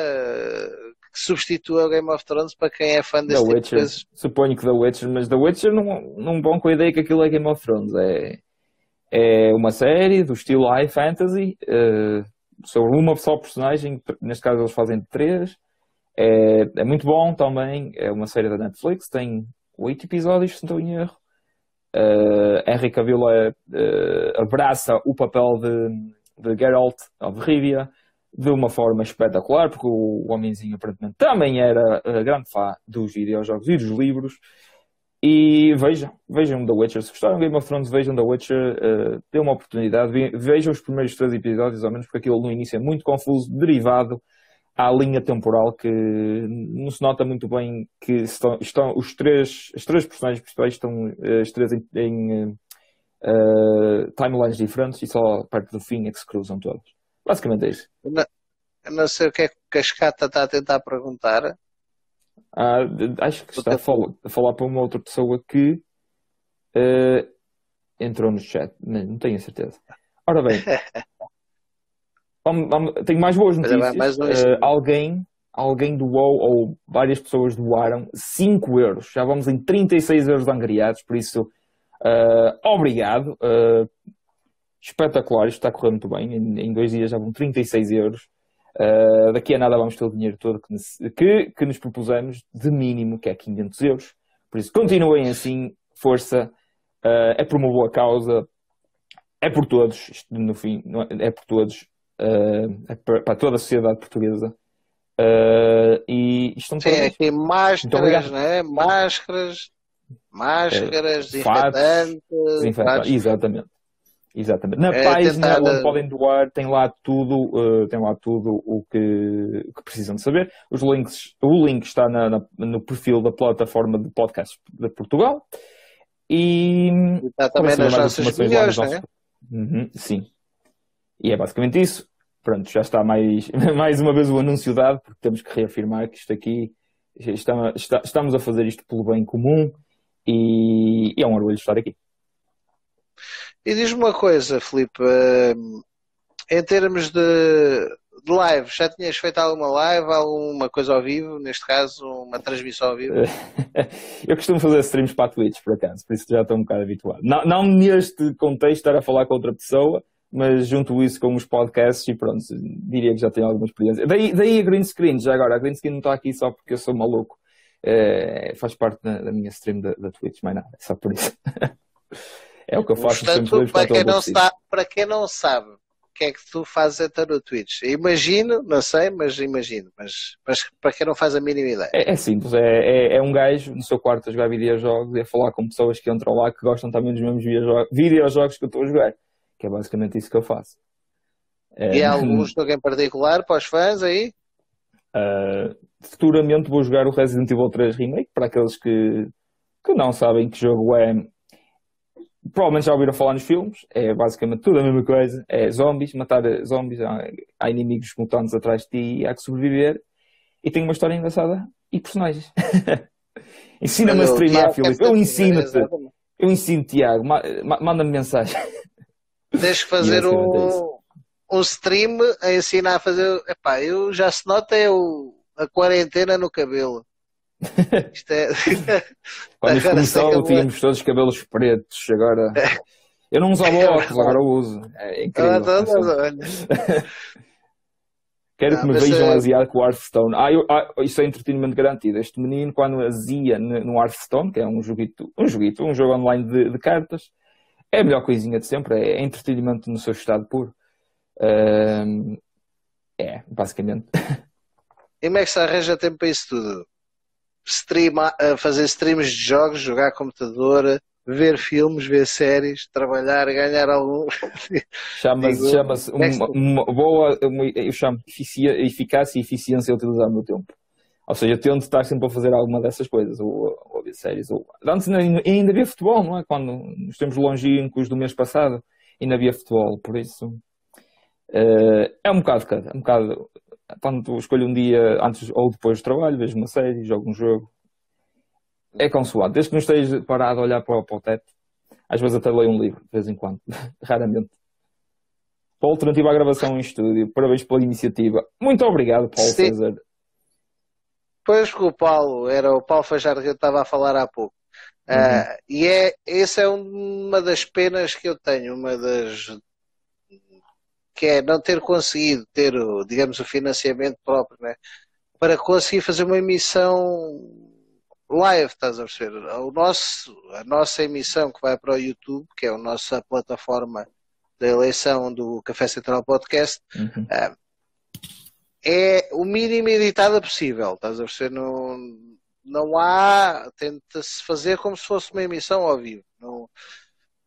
que substitua o Game of Thrones para quem é fã desse The tipo Witcher. Suponho que The Witcher, mas The Witcher não, não vão com a ideia que aquilo é Game of Thrones. É, é uma série do estilo high fantasy uh, sobre uma só personagem, neste caso eles fazem três. É, é muito bom também, é uma série da Netflix, tem oito episódios, se não estou em erro. Uh, Henry Cavill uh, abraça o papel de, de Geralt of Rivia de uma forma espetacular, porque o homenzinho aparentemente também era grande fã dos videojogos e dos livros. E vejam, vejam The Witcher. Se gostaram de Game of Thrones, vejam The Witcher. Uh, dê uma oportunidade. Vejam os primeiros três episódios, ao menos, porque aquilo no início é muito confuso, derivado à linha temporal que não se nota muito bem que estão, estão os três, as três personagens principais estão uh, as três em, em uh, timelines diferentes e só perto do fim é que se cruzam todas. Basicamente é isso. Não, não sei o que é que Cascata está a tentar perguntar. Ah, acho que está a falar, a falar, para uma outra pessoa que uh, entrou no chat. Não, não tenho a certeza. Ora bem. vamos, vamos, tenho mais boas notícias. Mais uh, alguém, alguém doou, ou várias pessoas doaram 5 euros. Já vamos em 36 euros angariados, por isso, uh, obrigado. Espetacular, isto está correndo muito bem. Em, em, dois dias já vão 36 euros. Uh, daqui a nada vamos ter o dinheiro todo que, que, que, nos propusemos, de mínimo, que é 500 euros. Por isso, continuem assim, força, uh, é por uma boa causa, é por todos, isto, no fim, é, é por todos, uh, é para, toda a sociedade portuguesa. e estão Sim, aqui máscaras, né? máscaras, máscaras, é, desinfetantes, desinfetantes. Exatamente. Exatamente. Na é, página tentar... onde podem doar tem lá tudo, uh, tem lá tudo o que, que, precisam de saber. Os links, o link está na, na, no perfil da plataforma de podcast de Portugal. E está também nas nossas videos, não é? Uhum, sim. E é basicamente isso. Pronto, já está mais, mais uma vez o anúncio dado, porque temos que reafirmar que isto aqui está, está, estamos a fazer isto pelo bem comum e, e é um orgulho estar aqui. E diz-me uma coisa, Filipe, hum, em termos de, de live, já tinhas feito alguma live, alguma coisa ao vivo, neste caso, uma transmissão ao vivo? Eu costumo fazer streams para a Twitch, por acaso, por isso já estou um bocado habituado. Não, não neste contexto estar a falar com outra pessoa, mas junto isso com os podcasts e pronto, diria que já tenho alguma experiência. Daí, daí a green screen, já agora, a green screen não está aqui só porque eu sou maluco. É, faz parte da, da, minha stream da, da Twitch, mais nada, é só por isso. É o que eu faço Portanto, sempre para quem, não sabe, para quem não sabe o que é que tu fazes até no Twitch, imagino, não sei, mas imagino, mas, mas para quem não faz a mínima ideia. É, é simples, é, é, é, um gajo no seu quarto a jogar videojogos e a falar com pessoas que entram lá que gostam também dos mesmos videojogos, videojogos que eu estou a jogar, que é basicamente isso que eu faço. É, e há algum jogo em particular para os fãs aí? Uh, futuramente vou jogar o Resident Evil 3 Remake para aqueles que, que não sabem que jogo é provavelmente já ouviram falar nos filmes, é basicamente tudo a mesma coisa, é zombies, matar zombies, há, há inimigos mutantes atrás de ti e há que sobreviver, e tem uma história engraçada e personagens. Ensina-me a streamar, Filipe, eu ensino-te, eu ensino Tiago, manda-me mensagem. Tens que fazer um, um stream a ensinar a fazer, epá, eu já se nota é o, a quarentena no cabelo. Isto é... Quando isto começou, tínhamos todos os cabelos pretos. Agora. Eu não usava óculos, agora uso. É incrível. Ah, tá, tá, Quero não, que me vejam é... aziar com o Hearthstone. Ah, eu, ah, isso é entretenimento garantido. Este menino, quando azia no Hearthstone, que é um joguito, um joguito, um jogo online de, de cartas, é a melhor coisinha de sempre. É, entretenimento no seu estado puro. é, basicamente. E como é que se arranja tempo para isso tudo? Streama, fazer streams de jogos, jogar computador, ver filmes, ver séries, trabalhar, ganhar algum. Chama-se chama uma, uma, boa, uma, eu chamo eficácia e eficiência a utilizar o meu tempo. Ou seja, eu tento estar sempre a fazer alguma dessas coisas, ou, ou ver séries. Ou... Antes ainda havia futebol, não é? Quando nos tempos longínquos do mês passado, ainda havia futebol, por isso. Uh, é um bocado cada, é um bocado quando escolho um dia antes ou depois do trabalho, vejo uma série, jogo um jogo. É consoado. Desde que não esteja parado a olhar para, para o teto, às vezes até leio um livro, de vez em quando, raramente. Paulo, alternativa à gravação em estúdio, parabéns pela iniciativa. Muito obrigado, Paulo Sim. César. Pois que o Paulo, era o Paulo Fajardo que eu estava a falar há pouco. Uhum. Uh, e é, essa é uma das penas que eu tenho, uma das que é não ter conseguido ter, digamos, o financiamento próprio, né? para conseguir fazer uma emissão live, estás a perceber? O nosso, a nossa emissão que vai para o YouTube, que é a nossa plataforma da eleição do Café Central Podcast, uhum. Eh, é o mínimo editada possível, estás a perceber? Não, não há, tenta-se fazer como se fosse uma emissão ao vivo. Não,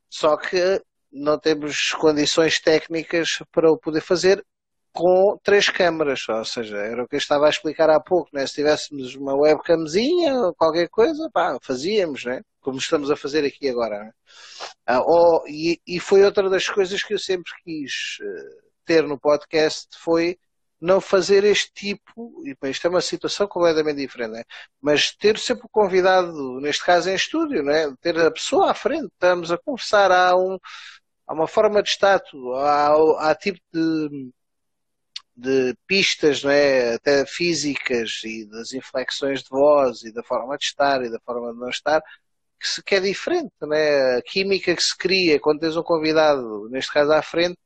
só que não temos condições técnicas para o poder fazer com três câmaras, ou seja, era o que eu estava a explicar há pouco, né? se tivéssemos uma webcamzinha ou qualquer coisa, pá, fazíamos, né? como estamos a fazer aqui agora. Né? Ah, e, e, foi outra das coisas que eu sempre quis uh, ter no podcast, foi não fazer este tipo, e isto é uma situação completamente diferente, né? mas ter sempre o convidado, neste caso em estúdio, né? ter a pessoa à frente, estamos a conversar, há um, há uma forma de estátua, há, há tipo de de pistas, não é? até físicas e das inflexões de voz e da forma de estar e da forma de não estar, que, se, que é diferente, não é? A química que se cria quando tens um convidado, neste caso à frente,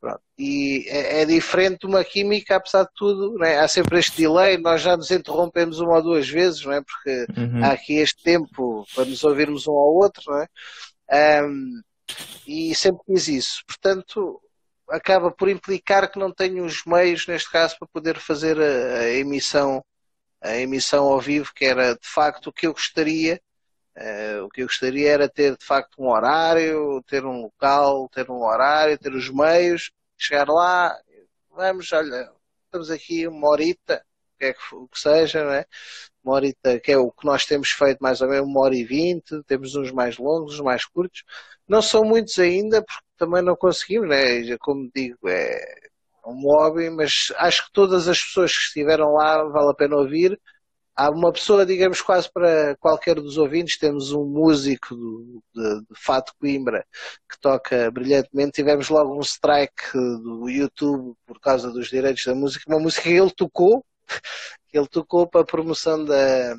Pronto. E é, é, diferente uma química, apesar de tudo, é? há sempre este delay, nós já nos interrompemos uma ou duas vezes, não é? porque uhum. há aqui este tempo para nos ouvirmos um ao outro, não é? Um, e sempre quis isso. Portanto, acaba por implicar que não tenho os meios, neste caso, para poder fazer a, a emissão a emissão ao vivo, que era de facto o que eu gostaria. Uh, o que eu gostaria era ter de facto um horário, ter um local, ter um horário, ter os meios, chegar lá, vamos, olha, estamos aqui uma horita, que é que, o que seja, não é? Uma horita, que é o que nós temos feito mais ou menos, uma hora e vinte, temos uns mais longos, uns mais curtos. Não são muitos ainda, porque também não conseguimos, né? Como digo, é um hobby, mas acho que todas as pessoas que estiveram lá vale a pena ouvir. Há uma pessoa, digamos, quase para qualquer dos ouvintes. Temos um músico do, de, de Fato Coimbra que toca brilhantemente. Tivemos logo um strike do YouTube por causa dos direitos da música. Uma música que ele tocou, ele tocou para a promoção da,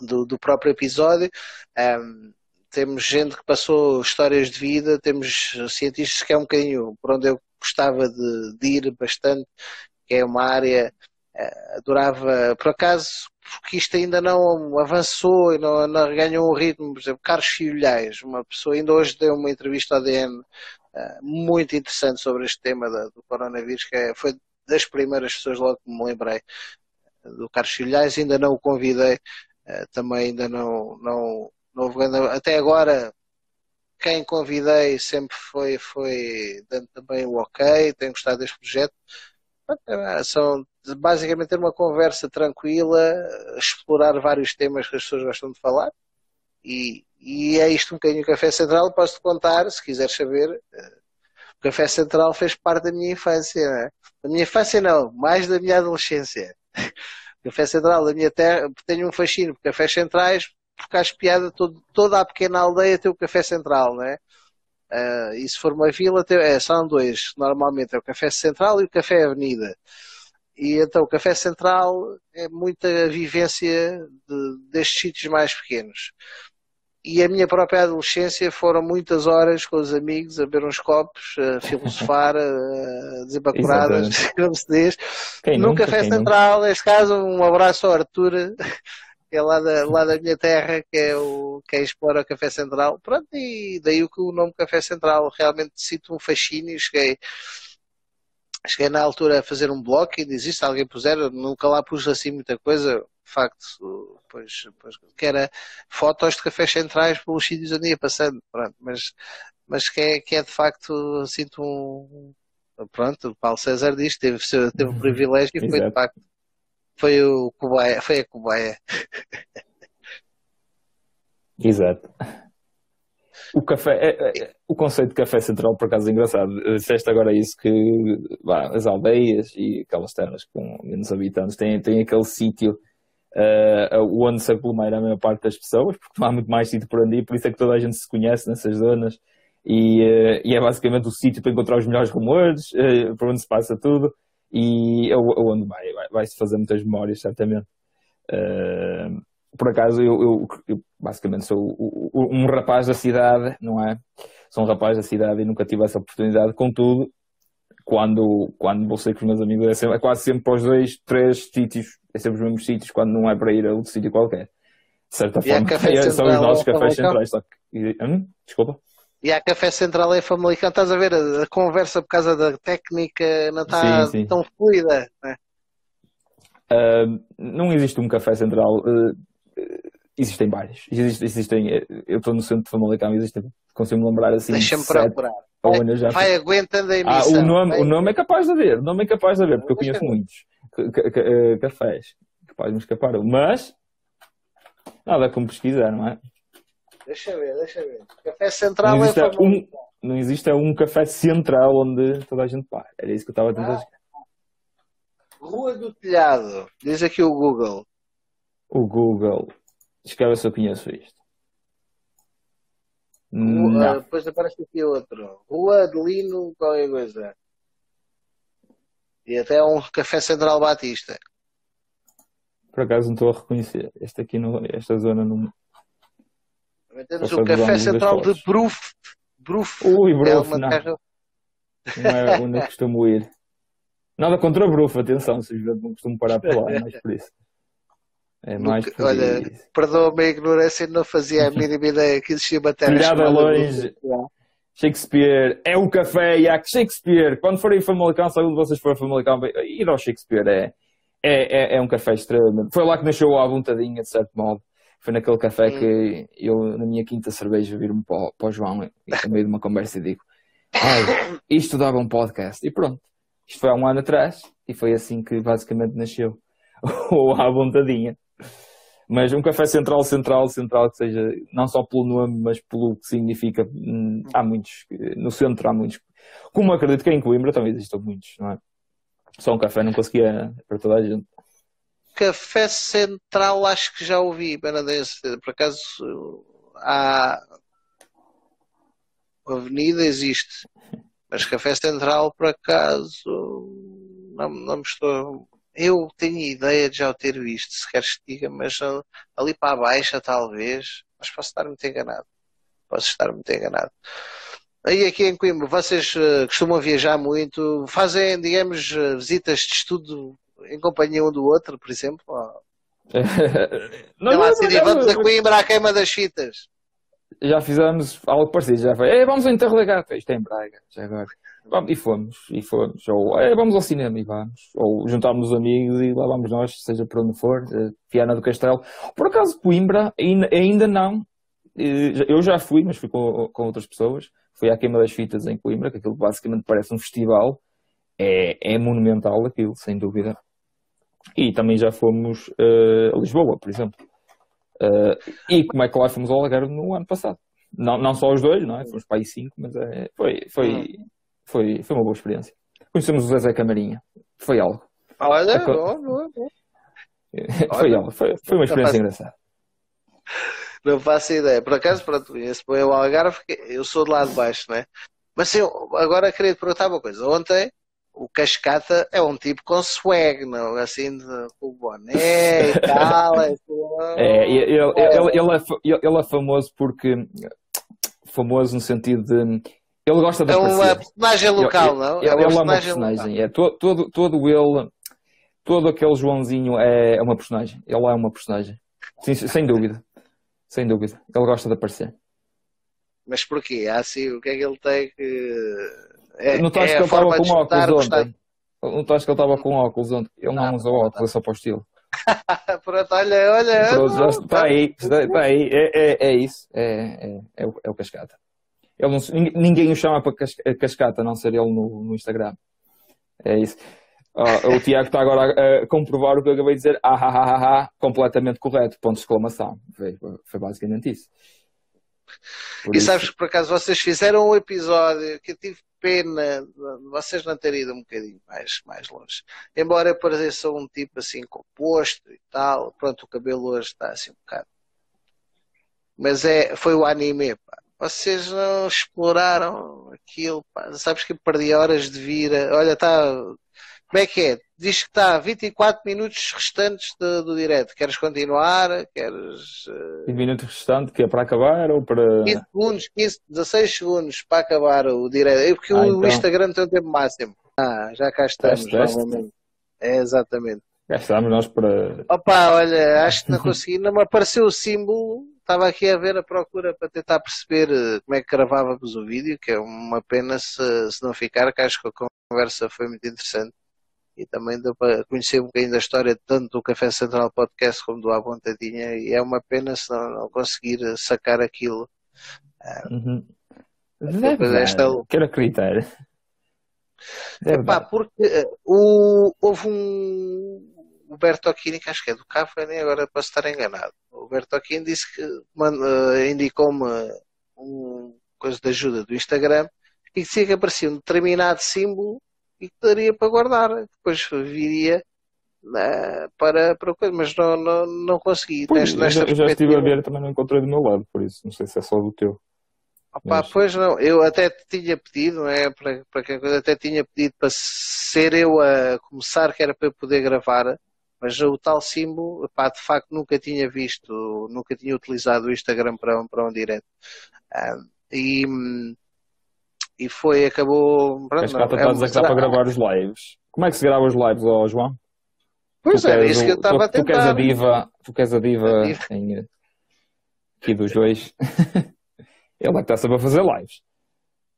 do, do próprio episódio. Um, temos gente que passou histórias de vida, temos cientistas que é um bocadinho por onde eu gostava de, de ir bastante, que é uma área, uh, adorava, por acaso, porque isto ainda não avançou e não, não ganhou um ritmo, por exemplo, Carlos Filhais, uma pessoa, ainda hoje deu uma entrevista ao DN uh, eh, muito interessante sobre este tema da, do coronavírus, que é, foi das primeiras pessoas logo que me lembrei do Carlos Filhais, ainda não o convidei, uh, também ainda não, não, não até agora quem convidei sempre foi, foi dando também o ok, tenho gostado deste projeto. É, são basicamente ter uma conversa tranquila, explorar vários temas que as pessoas gostam de falar. E, e é isto um bocadinho o Café Central. Posso-te contar, se quiseres saber, eh, o Café Central fez parte da minha infância, é? Da minha infância não, mais da minha adolescência. Café Central da minha terra, tenho um fascínio por cafés centrais, porque acho piada todo, toda a pequena aldeia tem o café central, não é? Uh, e se for uma vila, tem, é, são dois. Normalmente é o café central e o café avenida. E então o café central é muita vivência de, destes sítios mais pequenos. E a minha própria adolescência foram muitas horas com os amigos a beber uns copos, a filosofar, a desembacuradas, como se diz. Quem no nunca, café central, neste caso, um abraço ao Arthur, que é lá da, lá da minha terra, que é o que é Explora Café Central. Pronto, e daí o que o nome Café Central realmente sinto um fascínio. Cheguei, cheguei na altura a fazer um blog e diz isto, alguém puser, nunca lá pus assim muita coisa, de facto, pois, pois, que era fotos de cafés centrais pelos sítios onde ia passando, pronto, mas, mas que é, que é de facto, sinto um, pronto, o Paulo César diz, teve, teve o privilégio e foi de facto foi o cobaia, foi a cobaia. Exato. O café, é, é, o conceito de café central por acaso é engraçado. Disseste agora isso que bah, as aldeias e aquelas terras com menos habitantes têm, têm aquele sítio uh, onde se aglomera a maior parte das pessoas, porque não há muito mais sítio por ir, por isso é que toda a gente se conhece nessas zonas e, uh, e é basicamente o sítio para encontrar os melhores rumores, uh, por onde se passa tudo e onde vai, vai, vai, se fazer muitas memórias, certamente. Uh, por acaso, eu, eu, eu basicamente sou um rapaz da cidade, não é? Sou um rapaz da cidade e nunca tive essa oportunidade. Contudo, quando, quando vou sair com os meus amigos, é, sempre, é quase sempre para os dois, três sítios, é sempre os mesmos sítios, quando não é para ir a outro sítio qualquer. De certa e forma, são os nossos cafés centrais. Só que, hum? Desculpa. E a Café Central é Famalicão, estás a ver a, conversa por causa da técnica não está sim, sim. tão fluida. Né? Uh, não existe um Café Central, uh, existem vários. Existem, existem, eu estou no centro de Famalicão, existem, consigo me lembrar assim. Deixa-me procurar. Vai, já... vai aguentando a emissão. Ah, o nome, o nome é capaz de haver, o nome é capaz de haver, porque eu conheço muitos eh, cafés que podem me escapar, mas nada como pesquisar, não é? Deixa ver, deixa ver. Café Central não existe é um, Não existe um café central onde toda a gente para. Era isso que eu estava a tentar ah. Rua do Telhado. Diz aqui o Google. O Google. Escreve se eu conheço isto. Rua, depois aparece aqui outro. Rua Adelino, qualquer coisa. E até um Café Central Batista. Por acaso não estou a reconhecer. Este aqui, no, esta zona não. Também temos o Café Central de Bruf. Bruf. Ui, Bruf, é não. Terra... Não é onde eu costumo ir. Nada contra Bruf, atenção, se não costumo parar por lá, mas por isso. É mais Nunca, Olha, perdoa-me a ignorância, não fazia a mínima ideia que existia matéria Tirada longe. Shakespeare é o café e há Shakespeare. Quando forem Famalicão, se algum de vocês for Famalicão, ir ao Shakespeare é, é, é, é, um café extremamente. Foi lá que nasceu a vontadinha, de certo modo. Foi naquele café hum. que eu, na minha quinta cerveja, viro-me para, para o João no meio de uma conversa e digo: Ai, isto dava um podcast. E pronto. Isto foi há um ano atrás e foi assim que basicamente nasceu. Ou à vontadinha. Mas um café central, central, central, que seja não só pelo nome, mas pelo que significa. Hum, há muitos. No centro há muitos. Como acredito que em Coimbra também existem muitos, não é? Só um café não conseguia para toda a gente. Café Central, acho que já ouvi, Benadense. Por acaso, há. Avenida existe. Mas Café Central, por acaso, não, não me estou eu tenho ideia de já o ter visto, se queres que diga, mas ali para a baixa talvez, mas posso estar muito enganado. Posso estar muito enganado. Aí aqui em Coimbra, vocês uh, costumam viajar muito, fazem, digamos, uh, visitas de estudo em companhia um do outro, por exemplo? não, não, lá, não, vamos a Coimbra à queima das fitas. Já fizemos algo parecido, já foi. vamos ao Interlegato, isto é em Braga, já agora. E fomos, e fomos. Ou é, vamos ao cinema e vamos. Ou juntámos os amigos e lá vamos nós, seja por onde for, uh, Viana do Castelo. Por acaso, Coimbra, ainda, ainda não. Eu já fui, mas fui com, com outras pessoas. Fui à Queima das Fitas em Coimbra, que aquilo basicamente parece um festival. É, é monumental aquilo, sem dúvida. E também já fomos uh, a Lisboa, por exemplo. Uh, e como é que lá fomos ao Algarve no ano passado? Não, não só os dois, não é? Fomos para aí cinco, mas é, foi, foi, hum. Foi, foi uma boa experiência. Conhecemos o Zezé Camarinha. Foi algo. Olha, é boa, boa, boa. Foi algo. Foi, foi uma experiência engraçada. Não faço ideia. Por acaso, pronto, esse foi o Algarve, eu sou de lá de baixo, não é? Mas eu agora queria te perguntar uma coisa. Ontem, o Cascata é um tipo com swag, não? Assim, de, com o boné e tal. É, é ele, ele, ele, ele, é, ele é famoso porque. Famoso no sentido de ele gosta de É uma personagem local, não? Ele, é, ele é uma personagem. É, todo, todo, todo ele, todo aquele Joãozinho é, é uma personagem. Ele é uma personagem. Sim, sem dúvida. Sem dúvida. Ele gosta de aparecer. Mas porquê? Há assim, o que é que ele tem que. É, Notaste é que ele estava com óculos ontem? Notaste que ele estava com óculos ontem? Ele não, não usa óculos, é só para o estilo. Pronto, olha, olha. Pronto, está aí, está aí. É, é, é isso. É, é, é, o, é o cascata. Ele não, ninguém o chama para cascata, a não ser ele no, no Instagram. É isso. Uh, o Tiago está agora a, a, comprovar o que eu acabei de dizer. Ah, ah, ah, ah, ah completamente correto. Ponto de exclamação. Foi, foi basicamente isso. Por e isso... sabes que por acaso vocês fizeram um episódio que eu tive pena de vocês não terem ido um bocadinho mais, mais longe. Embora eu pareça um tipo assim composto e tal, pronto, o cabelo hoje está assim um bocado. Mas é, foi o anime, pá. Vocês não exploraram aquilo, pá. Sabes que perdi horas de vir. Olha, está. Como é que é? Diz que está 24 minutos restantes do, do direto. Queres continuar? Queres. Uh... 20 minutos restantes, que é para acabar ou para. 15 segundos, 15, 16 segundos para acabar o direto. É porque ah, o então. Instagram tem um tempo máximo. Ah, já cá estamos. Novamente. É, exatamente. Já estamos nós para. Opa, olha, acho que não consegui. Não me apareceu o símbolo estava aqui a ver a procura para tentar perceber eh, como é que gravávamos o vídeo, que é uma pena se, se não ficar, que acho que a conversa foi muito interessante e também deu para conhecer um bocadinho da história tanto do Café Central Podcast como do À Vontadinha e é uma pena se não, não conseguir sacar aquilo. Ah, uhum. Deve esta... Quero acreditar. Epá, porque uh, o, houve um o Bertocchini, que acho que é do Café, agora posso estar enganado. O Bertocchini disse que uh, indicou-me um coisa de ajuda do Instagram e que dizia que aparecia um determinado símbolo e que daria para guardar. Depois viria uh, para, para coisa, mas não, não, não consegui. Pois, nesta, nesta eu já estive a ver, também não encontrei do meu lado, por isso não sei se é só do teu. Opa, Mas... Pois não, eu até tinha pedido, não é? Para, para que coisa, até tinha pedido para ser eu a começar, que era para eu poder gravar, mas o tal símbolo, pá, de facto nunca tinha visto, nunca tinha utilizado o Instagram para, para um direto. Ah, e, e foi, acabou. Pronto, não, é, dizer que dá para gravar os lives. Como é que se grava os lives, oh, João? Pois é, isso que eu estava a tentar. Tu queres a diva, tu queres a diva, a diva. Em, aqui dos dois. Ele vai estar sempre a fazer lives.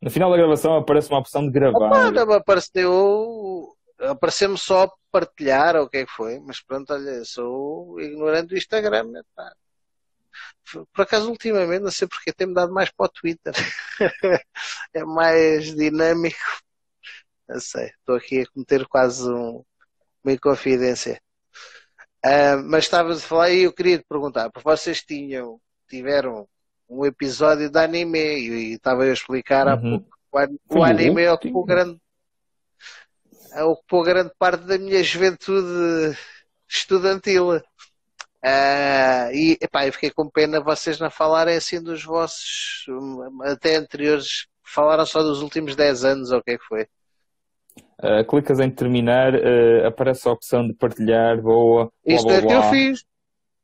No final da gravação aparece uma opção de gravar. Opa, não apareceu. Apareceu-me só partilhar ou o que é que foi, mas pronto, olha, sou ignorante do Instagram. Né, pá. Por acaso, ultimamente, não sei porque, tem-me dado mais para o Twitter. é mais dinâmico. Não sei, estou aqui a cometer quase um, uma inconfidência. Uh, mas estavas a falar e eu queria te perguntar, porque vocês tinham, tiveram um episódio de anime e estava a explicar uhum. há pouco. O, o anime ocupou grande, ocupou grande parte da minha juventude estudantil. Uh, e epá, eu fiquei com pena vocês não falarem assim dos vossos até anteriores, falaram só dos últimos 10 anos ou o que é que foi? Uh, clicas em terminar, uh, aparece a opção de partilhar, boa. Isto blá, blá, é que eu fiz.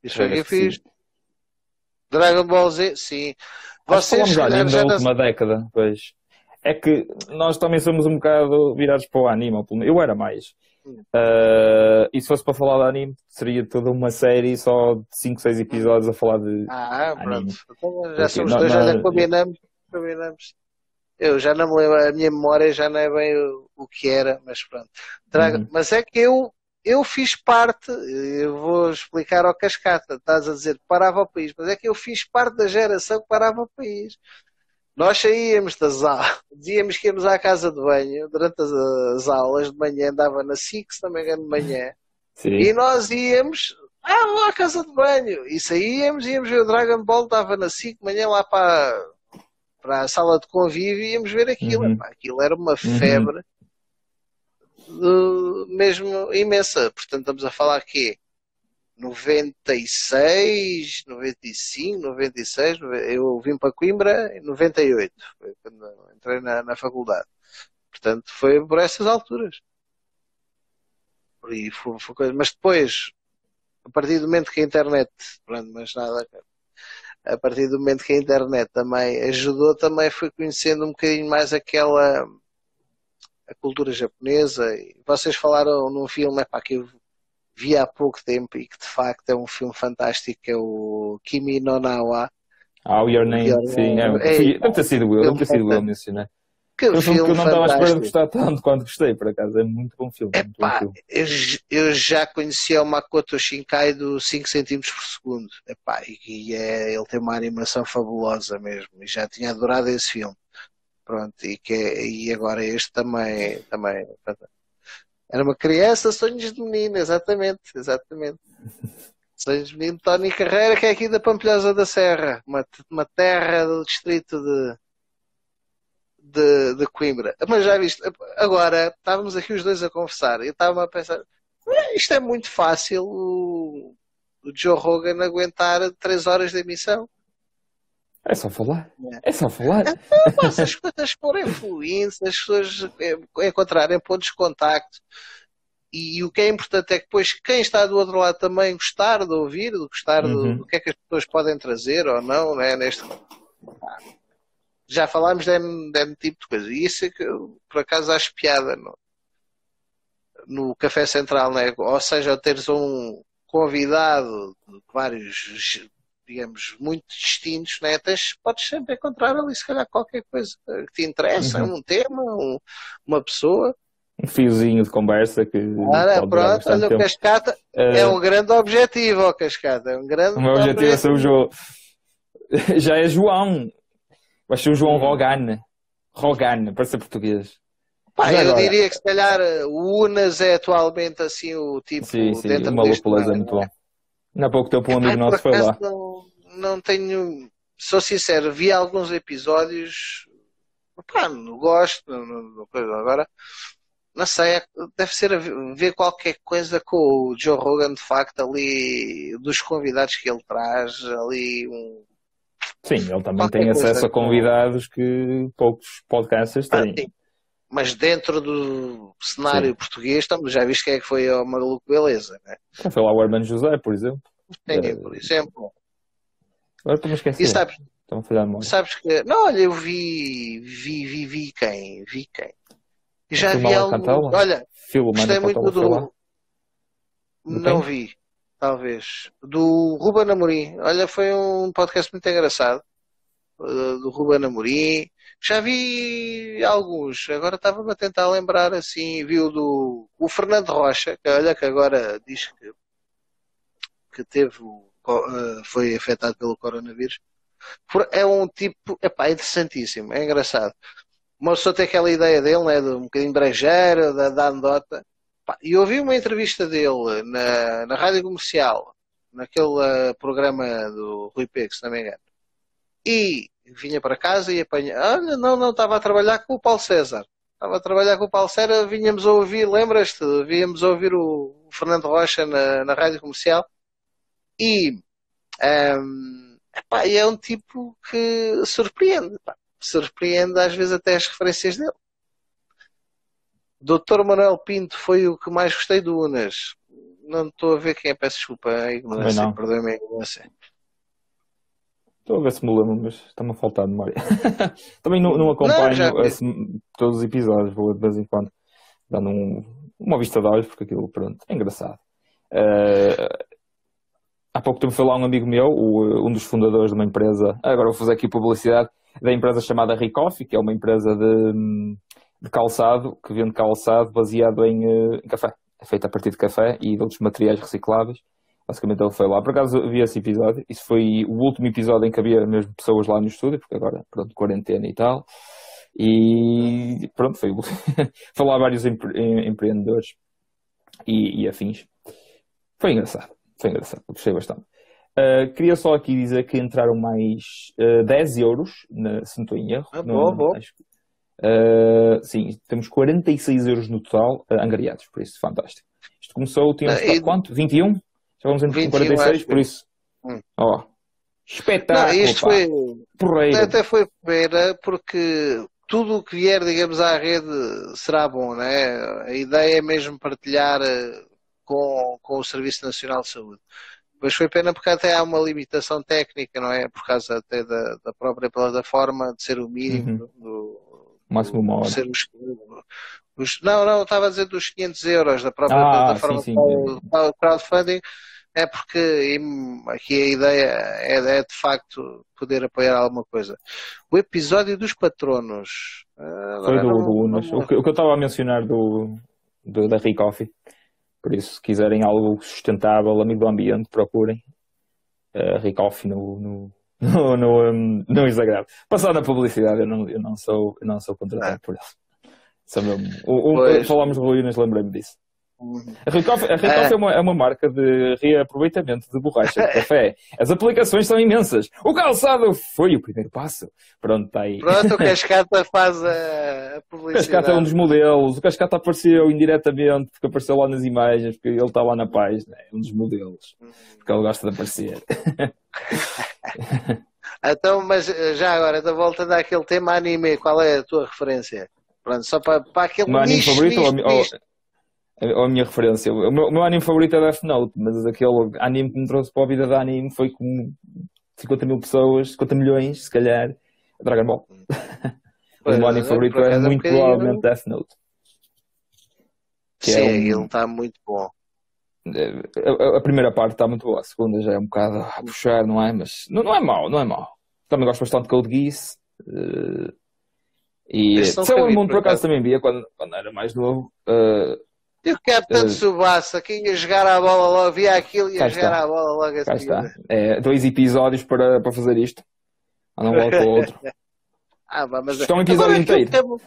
Isto é que eu fiz. Sim. Dragon Ball Z, sim. Vocês já anime da última década, pois. É que nós também somos um bocado virados para o anime, eu era mais. Uh, e se fosse para falar de anime, seria toda uma série só de 5, 6 episódios a falar de. Ah, anime. pronto. Então, já somos dois, já combinamos, combinamos. Eu já não me lembro, a minha memória já não é bem o, o que era, mas pronto. Uhum. Mas é que eu eu fiz parte, eu vou explicar ao cascata, estás a dizer que parava o país, mas é que eu fiz parte da geração que parava o país. Nós saíamos das aulas, dizíamos que íamos à casa de banho, durante as, as aulas de manhã, andava na SIC, se não me engano, de manhã, Sim. e nós íamos, ah, vou à casa de banho, e saíamos, íamos ver o Dragon Ball, estava na SIC, de manhã lá para, para a sala de convívio, e íamos ver aquilo. Uhum. aquilo era uma uhum. febre. Uhum mesmo imensa. Portanto, estamos a falar aqui 96, 95, 96, eu vim para Coimbra em 98, foi quando entrei na, na faculdade. Portanto, foi por essas alturas. E foi, foi coisa, mas depois, a partir do momento que a internet, pronto, mas nada, a partir do momento que a internet também ajudou, também fui conhecendo um bocadinho mais aquela a cultura japonesa. Vocês falaram num filme epá, que eu vi há pouco tempo e que de facto é um filme fantástico, é o Kimi no Nawa. Ah, Your Name, Your sim. É, é, deve ter sido eu, deve ter sido eu mencionar. Que é um filme que eu não estava à espera de gostar tanto quanto gostei, por acaso. É muito bom filme. É filme. Eu, eu, já conhecia o Makoto Shinkai do 5 cm por segundo. Epá, e, é, ele tem uma animação fabulosa mesmo. E já tinha adorado esse filme. Pronto, e, que, é, e agora este também, também. Era uma criança, sonhos de menino, exatamente, exatamente. Sonhos de menino, Tony Carreira, que é aqui da Pampilhosa da Serra, uma, uma terra do distrito de, de, de Coimbra. Mas já viste, agora estávamos aqui os dois a conversar e eu estava a pensar, isto é muito fácil o, o Joe Rogan aguentar 3 horas de emissão. É só falar. É, é só falar. Então, se as coisas forem fluentes, as pessoas encontrarem pontos de contacto. E, o que é importante é que depois quem está do outro lado também gostar de ouvir, de gostar uhum. do, do, que é que as pessoas podem trazer ou não, né, neste já falámos de um tipo de coisa. E isso é que eu, por acaso acho piada no, no Café Central, né? ou seja, teres um convidado de vários digamos, muito distintos, netas, podes sempre encontrar ali, se calhar, qualquer coisa que te interessa, uhum. um tema, um, uma pessoa. Um fiozinho de conversa que. Ora, pronto, olha, o Cascata uh... é um grande objetivo, o Cascata. É um grande o meu objetivo, objetivo é ser o João. Já é João. Vai ser o João Rogan. Rogan, para ser português. Pá, eu diria que se calhar o Unas é atualmente assim o tipo. Sim, sim, uma lupuleza muito bom. Há pouco tempo um amigo nosso foi lá. Não, não tenho. Sou sincero, vi alguns episódios. Pá, não gosto. Não, não, agora, não sei, é, deve ser ver qualquer coisa com o Joe Rogan, de facto, ali, dos convidados que ele traz, ali um. Sim, ele também Qualquer tem acesso a convidados que poucos podcasters ah, têm. Ah, mas dentro do cenário sim. português, estamos, já viste quem é que foi ao Maluco Beleza, né? Foi lá o Armando José, por exemplo. Tem, é... por exemplo. Agora estou-me esquecendo. Sabes, Estão a falhar Sabes que. Não, olha, eu vi. Vi, vi, vi quem? Vi quem? Já vi algo. Olha, gostei muito do. Não vi, talvez. Do Ruben Amorim. Olha, foi um podcast muito engraçado. Uh, do Ruben Amorim. Já vi alguns. Agora estava-me a tentar lembrar assim. Vi o do o Fernando Rocha, que olha que agora diz que, que teve. Uh, foi afetado pelo coronavírus é um tipo, epá, é interessantíssimo, é engraçado. Uma pessoa tem aquela ideia dele, né, de um bocadinho brejeiro, da, da. E eu ouvi uma entrevista dele na, na rádio comercial, naquele uh, programa do Rui Pego, se não me engano. E vinha para casa e apanha. Olha, não, não, estava a trabalhar com o Paulo César. Estava a trabalhar com o Paulo César, vinhamos a ouvir, lembras-te? Víamos a ouvir o Fernando Rocha na, na rádio comercial. E. Um, ehm, Epá, é um tipo que surpreende. Epá. Surpreende às vezes até as referências dele. Doutor Manuel Pinto foi o que mais gostei do Unas. Não estou a ver quem é, peço desculpa a ignorância, perdoe-me a ignorância. Estou a ver se me lembro, mas está-me a faltar de memória. Também não, não acompanho não, assim, todos os episódios, vou de vez em quando dando um, uma vista de olhos, porque aquilo, pronto, é engraçado. Uh, há pouco tempo foi lá um amigo meu, o, um dos fundadores de uma empresa, agora vou fazer aqui publicidade, da empresa chamada Ricoffee, que é uma empresa de, de calçado, que vende calçado baseado em, eh, em, café. É feito a partir de café e de outros materiais recicláveis. Basicamente ele foi lá. Por acaso vi esse episódio. Isso foi o último episódio em que havia mesmo pessoas lá no estúdio, porque agora, pronto, quarentena e tal. E pronto, foi, foi lá vários empre, empreendedores e, e afins. Foi engraçado. Foi engraçado, gostei bastante. Uh, queria só aqui dizer que entraram mais uh, ah, 10 euros, na, se não estou em erro. Ah, boa, boa. Acho, uh, sim, temos 46 euros no total uh, angariados, por isso, fantástico. Isto começou, tínhamos e... quanto? 21? Já vamos em 21, 46, por isso. Hum. Oh, espetáculo. Não, isto foi. Porreiro. Até foi pena, porque tudo o que vier, digamos, à rede será bom, né? A ideia é mesmo partilhar com, com o Serviço Nacional de Saúde. Mas foi pena porque até há uma limitação técnica, não é? Por causa até da, da própria plataforma de ser o mínimo uhum. do, máximo uma hora. Ser os, os, não, não, estava a dizer dos 500 euros da própria ah, plataforma sim, sim. crowdfunding, é porque aqui a ideia é, é, de facto poder apoiar alguma coisa. O episódio dos patronos. Foi do, do Unas. O que, o que eu estava a mencionar do, do da Ricoffee por isso, se quiserem algo sustentável, amigo do ambiente, procurem. Uh, Ricoff no, no, no, no, um, no Instagram. Passar na publicidade, eu não, eu não, sou, eu não sou contratado ah. por isso. Sou mesmo, o, o, falámos de ruínas, lembrei-me disso. A Ricoff, a Ricoff é. é, uma, é uma marca de reaproveitamento de borracha de café. As aplicações são imensas. O calçado foi o primeiro passo. Pronto, está aí. Pronto, o Cascata faz a publicidade. O Cascata é um dos modelos. O Cascata apareceu indiretamente porque apareceu lá nas imagens, porque ele está lá na página. É um dos modelos. Porque ele gosta de aparecer. então, mas já agora, da volta daquele tema anime, qual é a tua referência? Pronto, só para, para aquele Meu anime favorito nicho, ou, nicho a, a minha referência. O meu, o meu, anime favorito é Death Note, mas aquele anime que me trouxe para a vida de anime foi com 50 mil pessoas, 50 milhões, se calhar, Dragon Ball. o meu anime favorito é muito provavelmente Death Note. É Sim, é um... ele está muito bom. A, a, primeira parte está muito boa, a segunda já é um bocado a puxar, não é? Mas não, não é mau, não é mau. Também gosto bastante de Code Geass. Uh, e Sailor Moon, por acaso, também via quando, quando era mais novo. Uh, e o Capitão uh, Subassa, que ia jogar a bola logo, via aquilo e ia jogar a bola logo a seguir. Está. É, dois episódios para, para fazer isto. Um logo para o outro. ah, mas... Estão um episódio inteiro.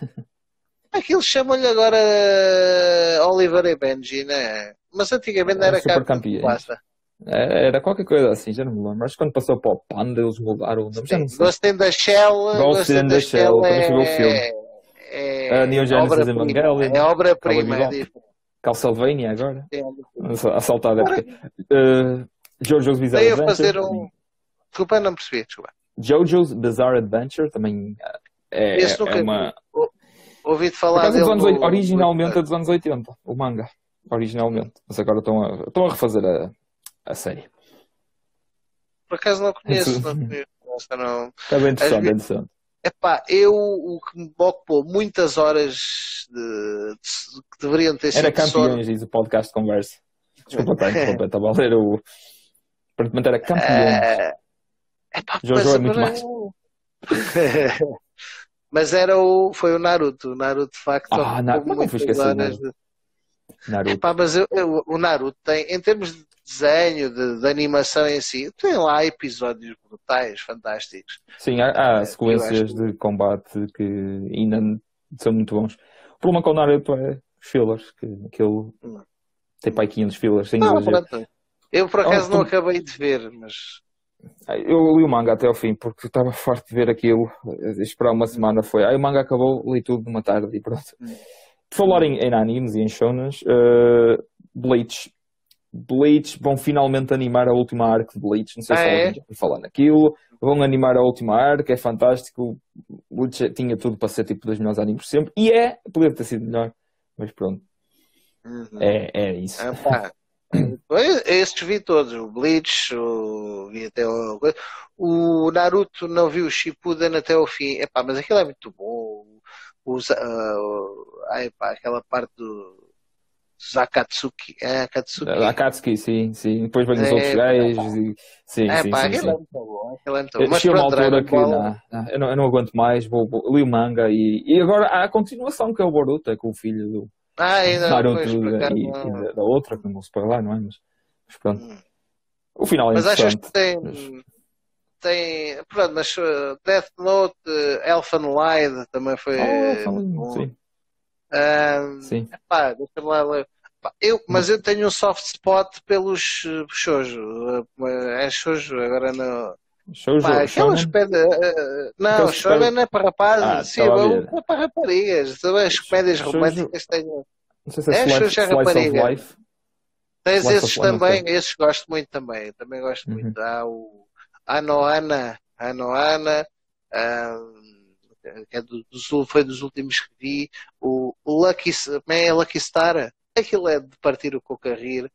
Aquilo chamam-lhe agora uh, Oliver e Benji, né? Mas antigamente era, era Capitão Subassa. É, era qualquer coisa assim, já não me lembro. Acho que quando passou para o Panda eles mudaram o nome. Já não sei. Ghost in the Shell. Ghost in the Shell, quando chegou o filme. É, é, Neo Genesis Evangelion. É obra-prima. É Castlevania agora? A saltar a época. Uh, Jojo's Bizarre Adventure. fazer um... Desculpa, não percebi, desculpa. JoJo's Bizarre Adventure também é, é uma. vi. Ouvi de Por falar dele. originalmente é dos anos 80, o manga. Originalmente. Mas agora estão a, estão a refazer a, a série. Por acaso não conheço, não conheço. Essa não. É bem interessante, é interessante. Epá, eu o que me ocupou muitas horas de, de- que deveriam ter sido Era campeões, diz o podcast conversa. Desculpa, tá, desculpa, estava a ler o. Aparentemente era campeões. É, epá, Jojo é muito mais. Mas era o, foi o Naruto. O Naruto, de facto, Ah, Na- como é muitas fui esquecer Naruto? de- Naruto. Epá, mas eu- eu- o Naruto tem, em termos de desenho, de, de animação em si, tem lá episódios brutais, fantásticos. Sim, há, há eu sequências de combate que ainda são muito bons. O problema com Naruto é os fillers, que aquilo Hum. tem pai 500 fillers, sem Não, exagero. pronto. Eu, por acaso, Oh, não tu- acabei de ver, mas Eu li o manga até ao fim, porque estava farto de ver aquilo. Esperar uma semana foi. Aí o manga acabou, li tudo numa tarde e pronto. Hum. Por falar em, em animes e em shonens, eh, Bleach. Bleach vão finalmente animar a última arc de Bleach. Não sei se Ah, é? alguém já ouviu falar naquilo. Vão animar a última arc, é fantástico. Bleach tinha tudo para ser tipo dos melhores animes sempre. E é, poderia ter sido melhor, mas pronto, Uhum. é, é isso. Ah, pá. Estes vi todos, o Bleach, o, vi até o, o Naruto não vi o Shippuden até ao fim, epá, mas aquilo é muito bom. Os, ah, o- ai, pá, aquela parte do Zakatsuki, é Akatsuki. Akatsuki, sim, sim. Depois vem os É, outros gajos e. Sim, É sim, pá, sim, sim. é muito bom, é muito bom. Eu Mas uma pronto, altura que não, eu, não, eu não aguento mais, vou, vou, li o manga e, e agora há a continuação que é o Boruto, é com o filho do ah, ainda não, Naruto por e, e da, da outra, que não vou spoiler, não é? Mas, mas pronto, Hum. o final é Mas achas que tem, mas- tem, pronto, mas uh, Death Note, uh, Elfen Lied também foi Oh, falando, bom. sim, Ah, sim. Pá, deixa-me lá ler. Eu, mas eu tenho um soft spot pelos uh, shoujo. Uh, É shoujo, agora não. Shoujo, Pá, aquelas pedras. não, shoujo não é para rapazes. Ah, Sim, é para raparigas. Também as comédias Shoujo- românticas têm. Não sei se é, É, Slice, é of rapariga. Life. Tens Slice esses Life, também, esses gosto muito também. Também gosto Uhum. muito. Há o Anoana, Anoana, ah, que é do, ul- foi dos últimos que vi. O, o Lucky, como é Lucky Star? Aquilo é de partir o coco a rir.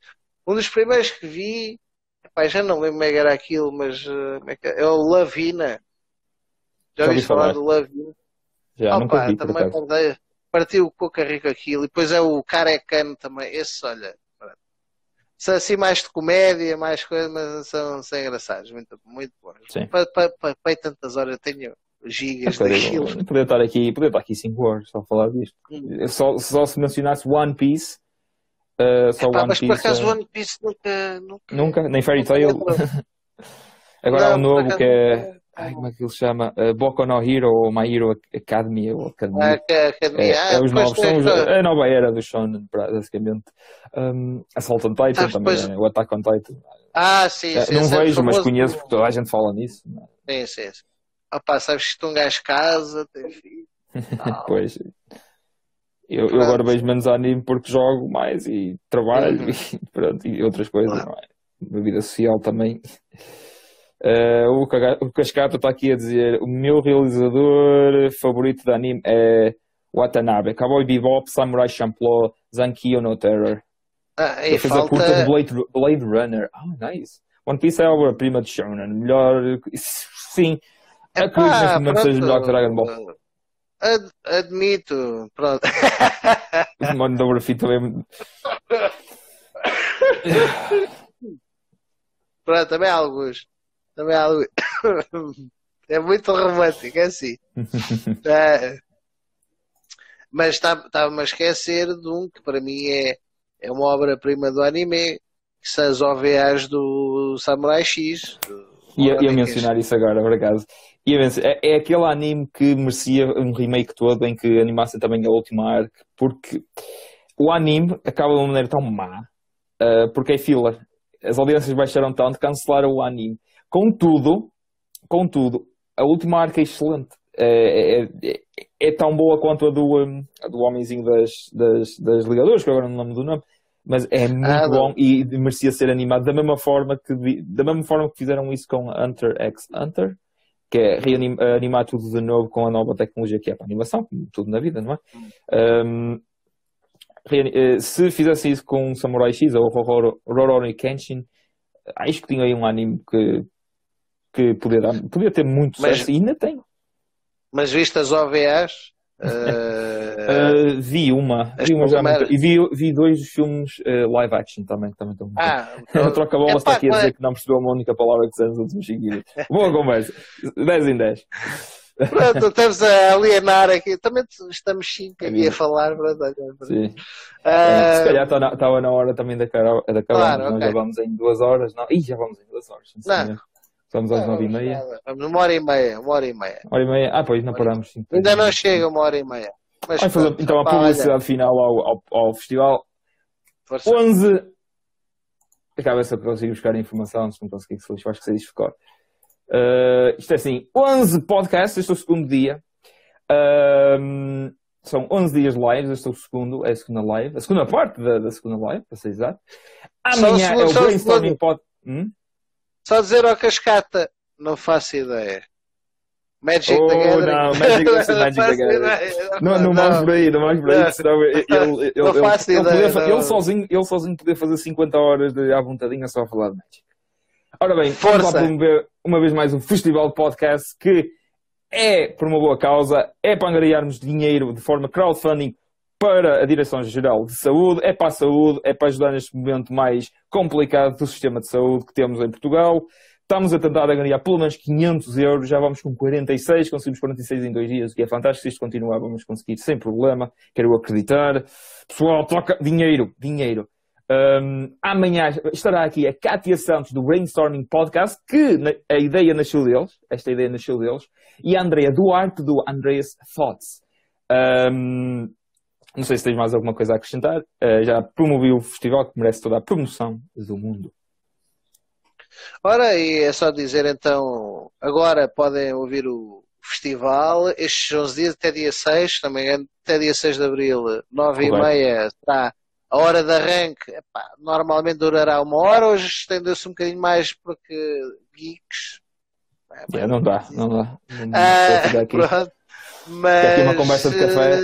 Um dos primeiros que vi, epá, já não lembro como é que era aquilo, mas como é, que é? É o Lavina. Já Já ouvi falar falar. do Lavina? Já, nunca Opa, vi, por também acaso. partiu- o coco a rir com aquilo. E depois é o Carecano também. Esse, olha, são assim mais de comédia, mais coisas, mas são, são engraçados, muito, muito bons. Sim. Para, tantas horas, eu tenho gigas Eu daquilo. Podia estar aqui, podia estar aqui 5 horas só a falar disto. Hum. Só, só se mencionasse One Piece, uh, só Epá, One mas por Piece. acaso uh, One Piece nunca. nunca Nunca? Nem Fairy Tail? Agora há um por novo que é. Ai, como é que ele se chama? Uh, Boku no Hero ou My Hero Academy ou Ah, Academia. que a academia. É, Ah, é os novos, são os- é a nova era do Shonen, basicamente. Um, Assault on Titan Sabes, também, depois- é, o Attack on Titan. Ah, sim, É, sim. não esse é vejo, mas conheço por- porque toda a gente fala nisso. Sim, sim, sim. Opá, sabes que um gajo casa, tem filho. Ah, Pois. Eu, eu agora vejo menos anime porque jogo mais e trabalho Uhum. e, pronto, e outras coisas, Claro. não é? Vida social também. Eh, o, Cascata está aqui a dizer: o meu realizador favorito de anime é Watanabe, Cowboy Bebop, Samurai Champloo, Zankyo no Terror. Ah, Ele fez a falta. curta de Blade, Blade Runner. Ah, nice. One Piece é a obra-prima de Shonen. Melhor. Sim. Acredito neste momento seja melhor que Dragon Ball. Ad- admito, pronto. Mano Grafite também. Pronto, também há alguns. Também há alguns. É muito romântico, é assim. É. Mas estava-me a esquecer de um que para mim é, é uma obra-prima do anime, que são as OVAs do Samurai X. do Ia, ia mencionar isso agora, por acaso. Ia mencionar- é, é aquele anime que merecia um remake todo em que animassem também a última arc, porque o anime acaba de uma maneira tão má, ah, porque é filler. As audiências baixaram tanto, cancelaram o anime. Contudo, contudo, a última arc é excelente. É, é, é- é tão boa quanto a do, um, a do homenzinho das, das, das ligadoras, que agora não lembro do nome, mas é muito Ah, bom e merecia ser animado da mesma forma que da mesma forma que fizeram isso com Hunter x Hunter. Que é reanimar tudo de novo com a nova tecnologia que é para a animação, como tudo na vida, não é? Um, eh, se fizesse isso com Samurai X ou Rurouni Kenshin, acho que tinha aí um anime que, que podia, dar, podia ter muito sucesso e ainda tem. Mas viste as OVAs? Uh, uh, vi uma, vi uma já muito, e vi, vi dois filmes uh, live action também, que também estão muito ah, então, troca bola está aqui a dizer que não percebeu uma única palavra que dissemos nos últimos 5 minutos. Boa conversa, 10 em 10. Pronto, estamos a alienar aqui. Também estamos 5 aqui a falar. Pronto, Sim. Uh... Se calhar estava tá na, na hora também da Carol. Da Carol claro, okay. já vamos em 2 horas. Não. Ih, já vamos em 2 horas. Não. Estamos às nove e meia. Uma hora e meia, uma hora e meia. Uma hora e meia. Ah, pois, não paramos. Ainda não chega uma hora e meia. Mas Vamos fazer então a publicidade olha. final ao, ao, ao festival. Força. 11. Acaba se eu consigo buscar a informação, se não conseguir, se acho que sei disto ficou. Uh, isto é assim: 11 podcasts, este é o segundo dia. Uh, são 11 dias lives, este é o segundo, é a segunda live, a segunda parte da, da segunda live, para ser exato. Amanhã é o brainstorming pod. Hum? Só dizer ao Cascata, não faço ideia. Magic oh, the Gathering. Não, Magic, Magic the Gathering. Não, não, vamos por aí, não vamos por aí, senão ele, ele, não ele, faço ele, ideia, poder, ele, sozinho, ele sozinho poder fazer 50 horas de, à vontadinha só a falar de Magic. Ora bem, Força. vamos lá promover uma vez mais um festival de podcast que é por uma boa causa, é para angariarmos dinheiro de forma crowdfunding para a Direção-Geral de Saúde, é para a saúde, é para ajudar neste momento mais complicado do sistema de saúde que temos em Portugal. Estamos a tentar ganhar pelo menos 500 euros, já vamos com 46, conseguimos 46 em dois dias, o que é fantástico. Se isto continuar, vamos conseguir sem problema, quero acreditar. Pessoal, toca dinheiro, dinheiro. Um, amanhã estará aqui a Kátia Santos do Brainstorming Podcast, que a ideia nasceu deles, esta ideia nasceu deles, e a Andrea Duarte do Andreas Thoughts. Um, não sei se tens mais alguma coisa a acrescentar. Uh, já promovi o festival que merece toda a promoção do mundo. Ora, e é só dizer então, agora podem ouvir o festival, estes 11 dias até dia 6, também até dia 6 de Abril, 9 e meia, será a hora de arranque, epá, normalmente durará uma hora, hoje estendeu-se um bocadinho mais porque geeks. É, não dá, não dá. Não dá ah, pronto, mas, aqui uma conversa de café.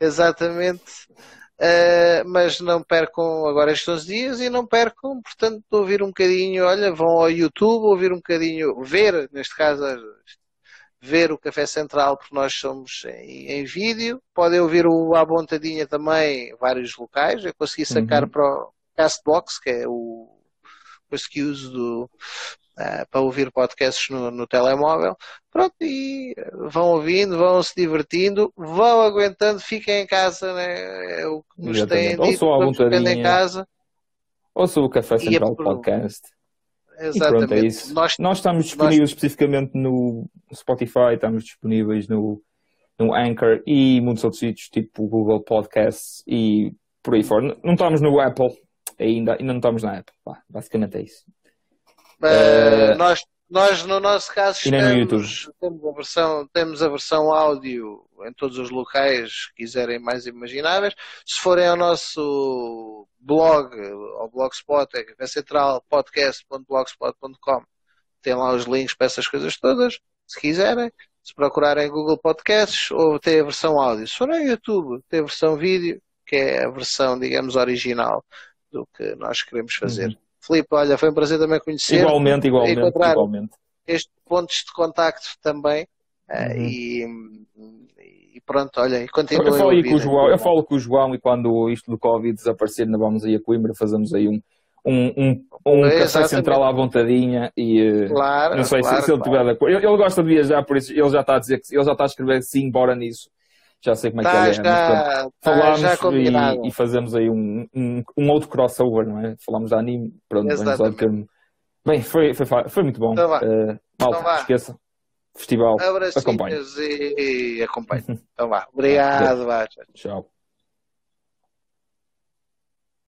Exatamente. Uh, mas não percam agora estes 11 dias e não percam, portanto, ouvir um bocadinho, olha, vão ao YouTube ouvir um bocadinho, ver, neste caso, ver o Café Central, porque nós somos em, em vídeo, podem ouvir o À Bontadinha também, vários locais, eu consegui sacar uhum. para o Castbox, que é o coisa que uso do, uh, para ouvir podcasts no, no, telemóvel. Pronto, e vão ouvindo, vão se divertindo, vão aguentando, fiquem em casa, né? é o que nos têm dito, vamos ficando em casa. Ouça o Café Central. Podcast. Exatamente. E pronto, é isso. Nós, Nós estamos disponíveis Nós... especificamente no Spotify, estamos disponíveis no, no Anchor e muitos outros sítios, tipo Google Podcasts e por aí fora. Não estamos no Apple, ainda, ainda não estamos na Apple. basicamente é isso. Uh, nós, nós, no nosso caso, estamos, temos, a versão, temos a versão áudio em todos os locais que quiserem mais imagináveis. Se forem ao nosso blog, ao blogspot, é centralpodcast.blogspot.com, tem lá os links para essas coisas todas, se quiserem. Se procurarem Google Podcasts, ou tem a versão áudio. Se forem ao YouTube, tem a versão vídeo, que é a versão, digamos, original do que nós queremos fazer. Uhum. Filipe, olha, foi um prazer também conhecer. Igualmente, igualmente, igualmente. Estes pontos de contacto também. Eh, uhum. e, e, pronto, olha, e continua eu, falo com o João, eu falo com o João e quando isto do Covid desaparecer, nós vamos aí a Coimbra, fazemos aí um, um, um, um café central à vontadinha e eh, claro, não sei claro, se, se, ele tiver de acordo. Ele, ele, gosta de viajar, por isso ele já está a dizer que ele já está a escrever sim, bora nisso já sei como é tá, que ele é. Já, mas, falámos tá, e, e, fazemos aí um, um, um, outro crossover, não é? Falámos de anime, pronto, ter... Bem, foi, foi, foi muito bom. Então, uh, malta, então esqueça. Festival, acompanhe. E, e acompanhe. então vá. Obrigado. Tchau.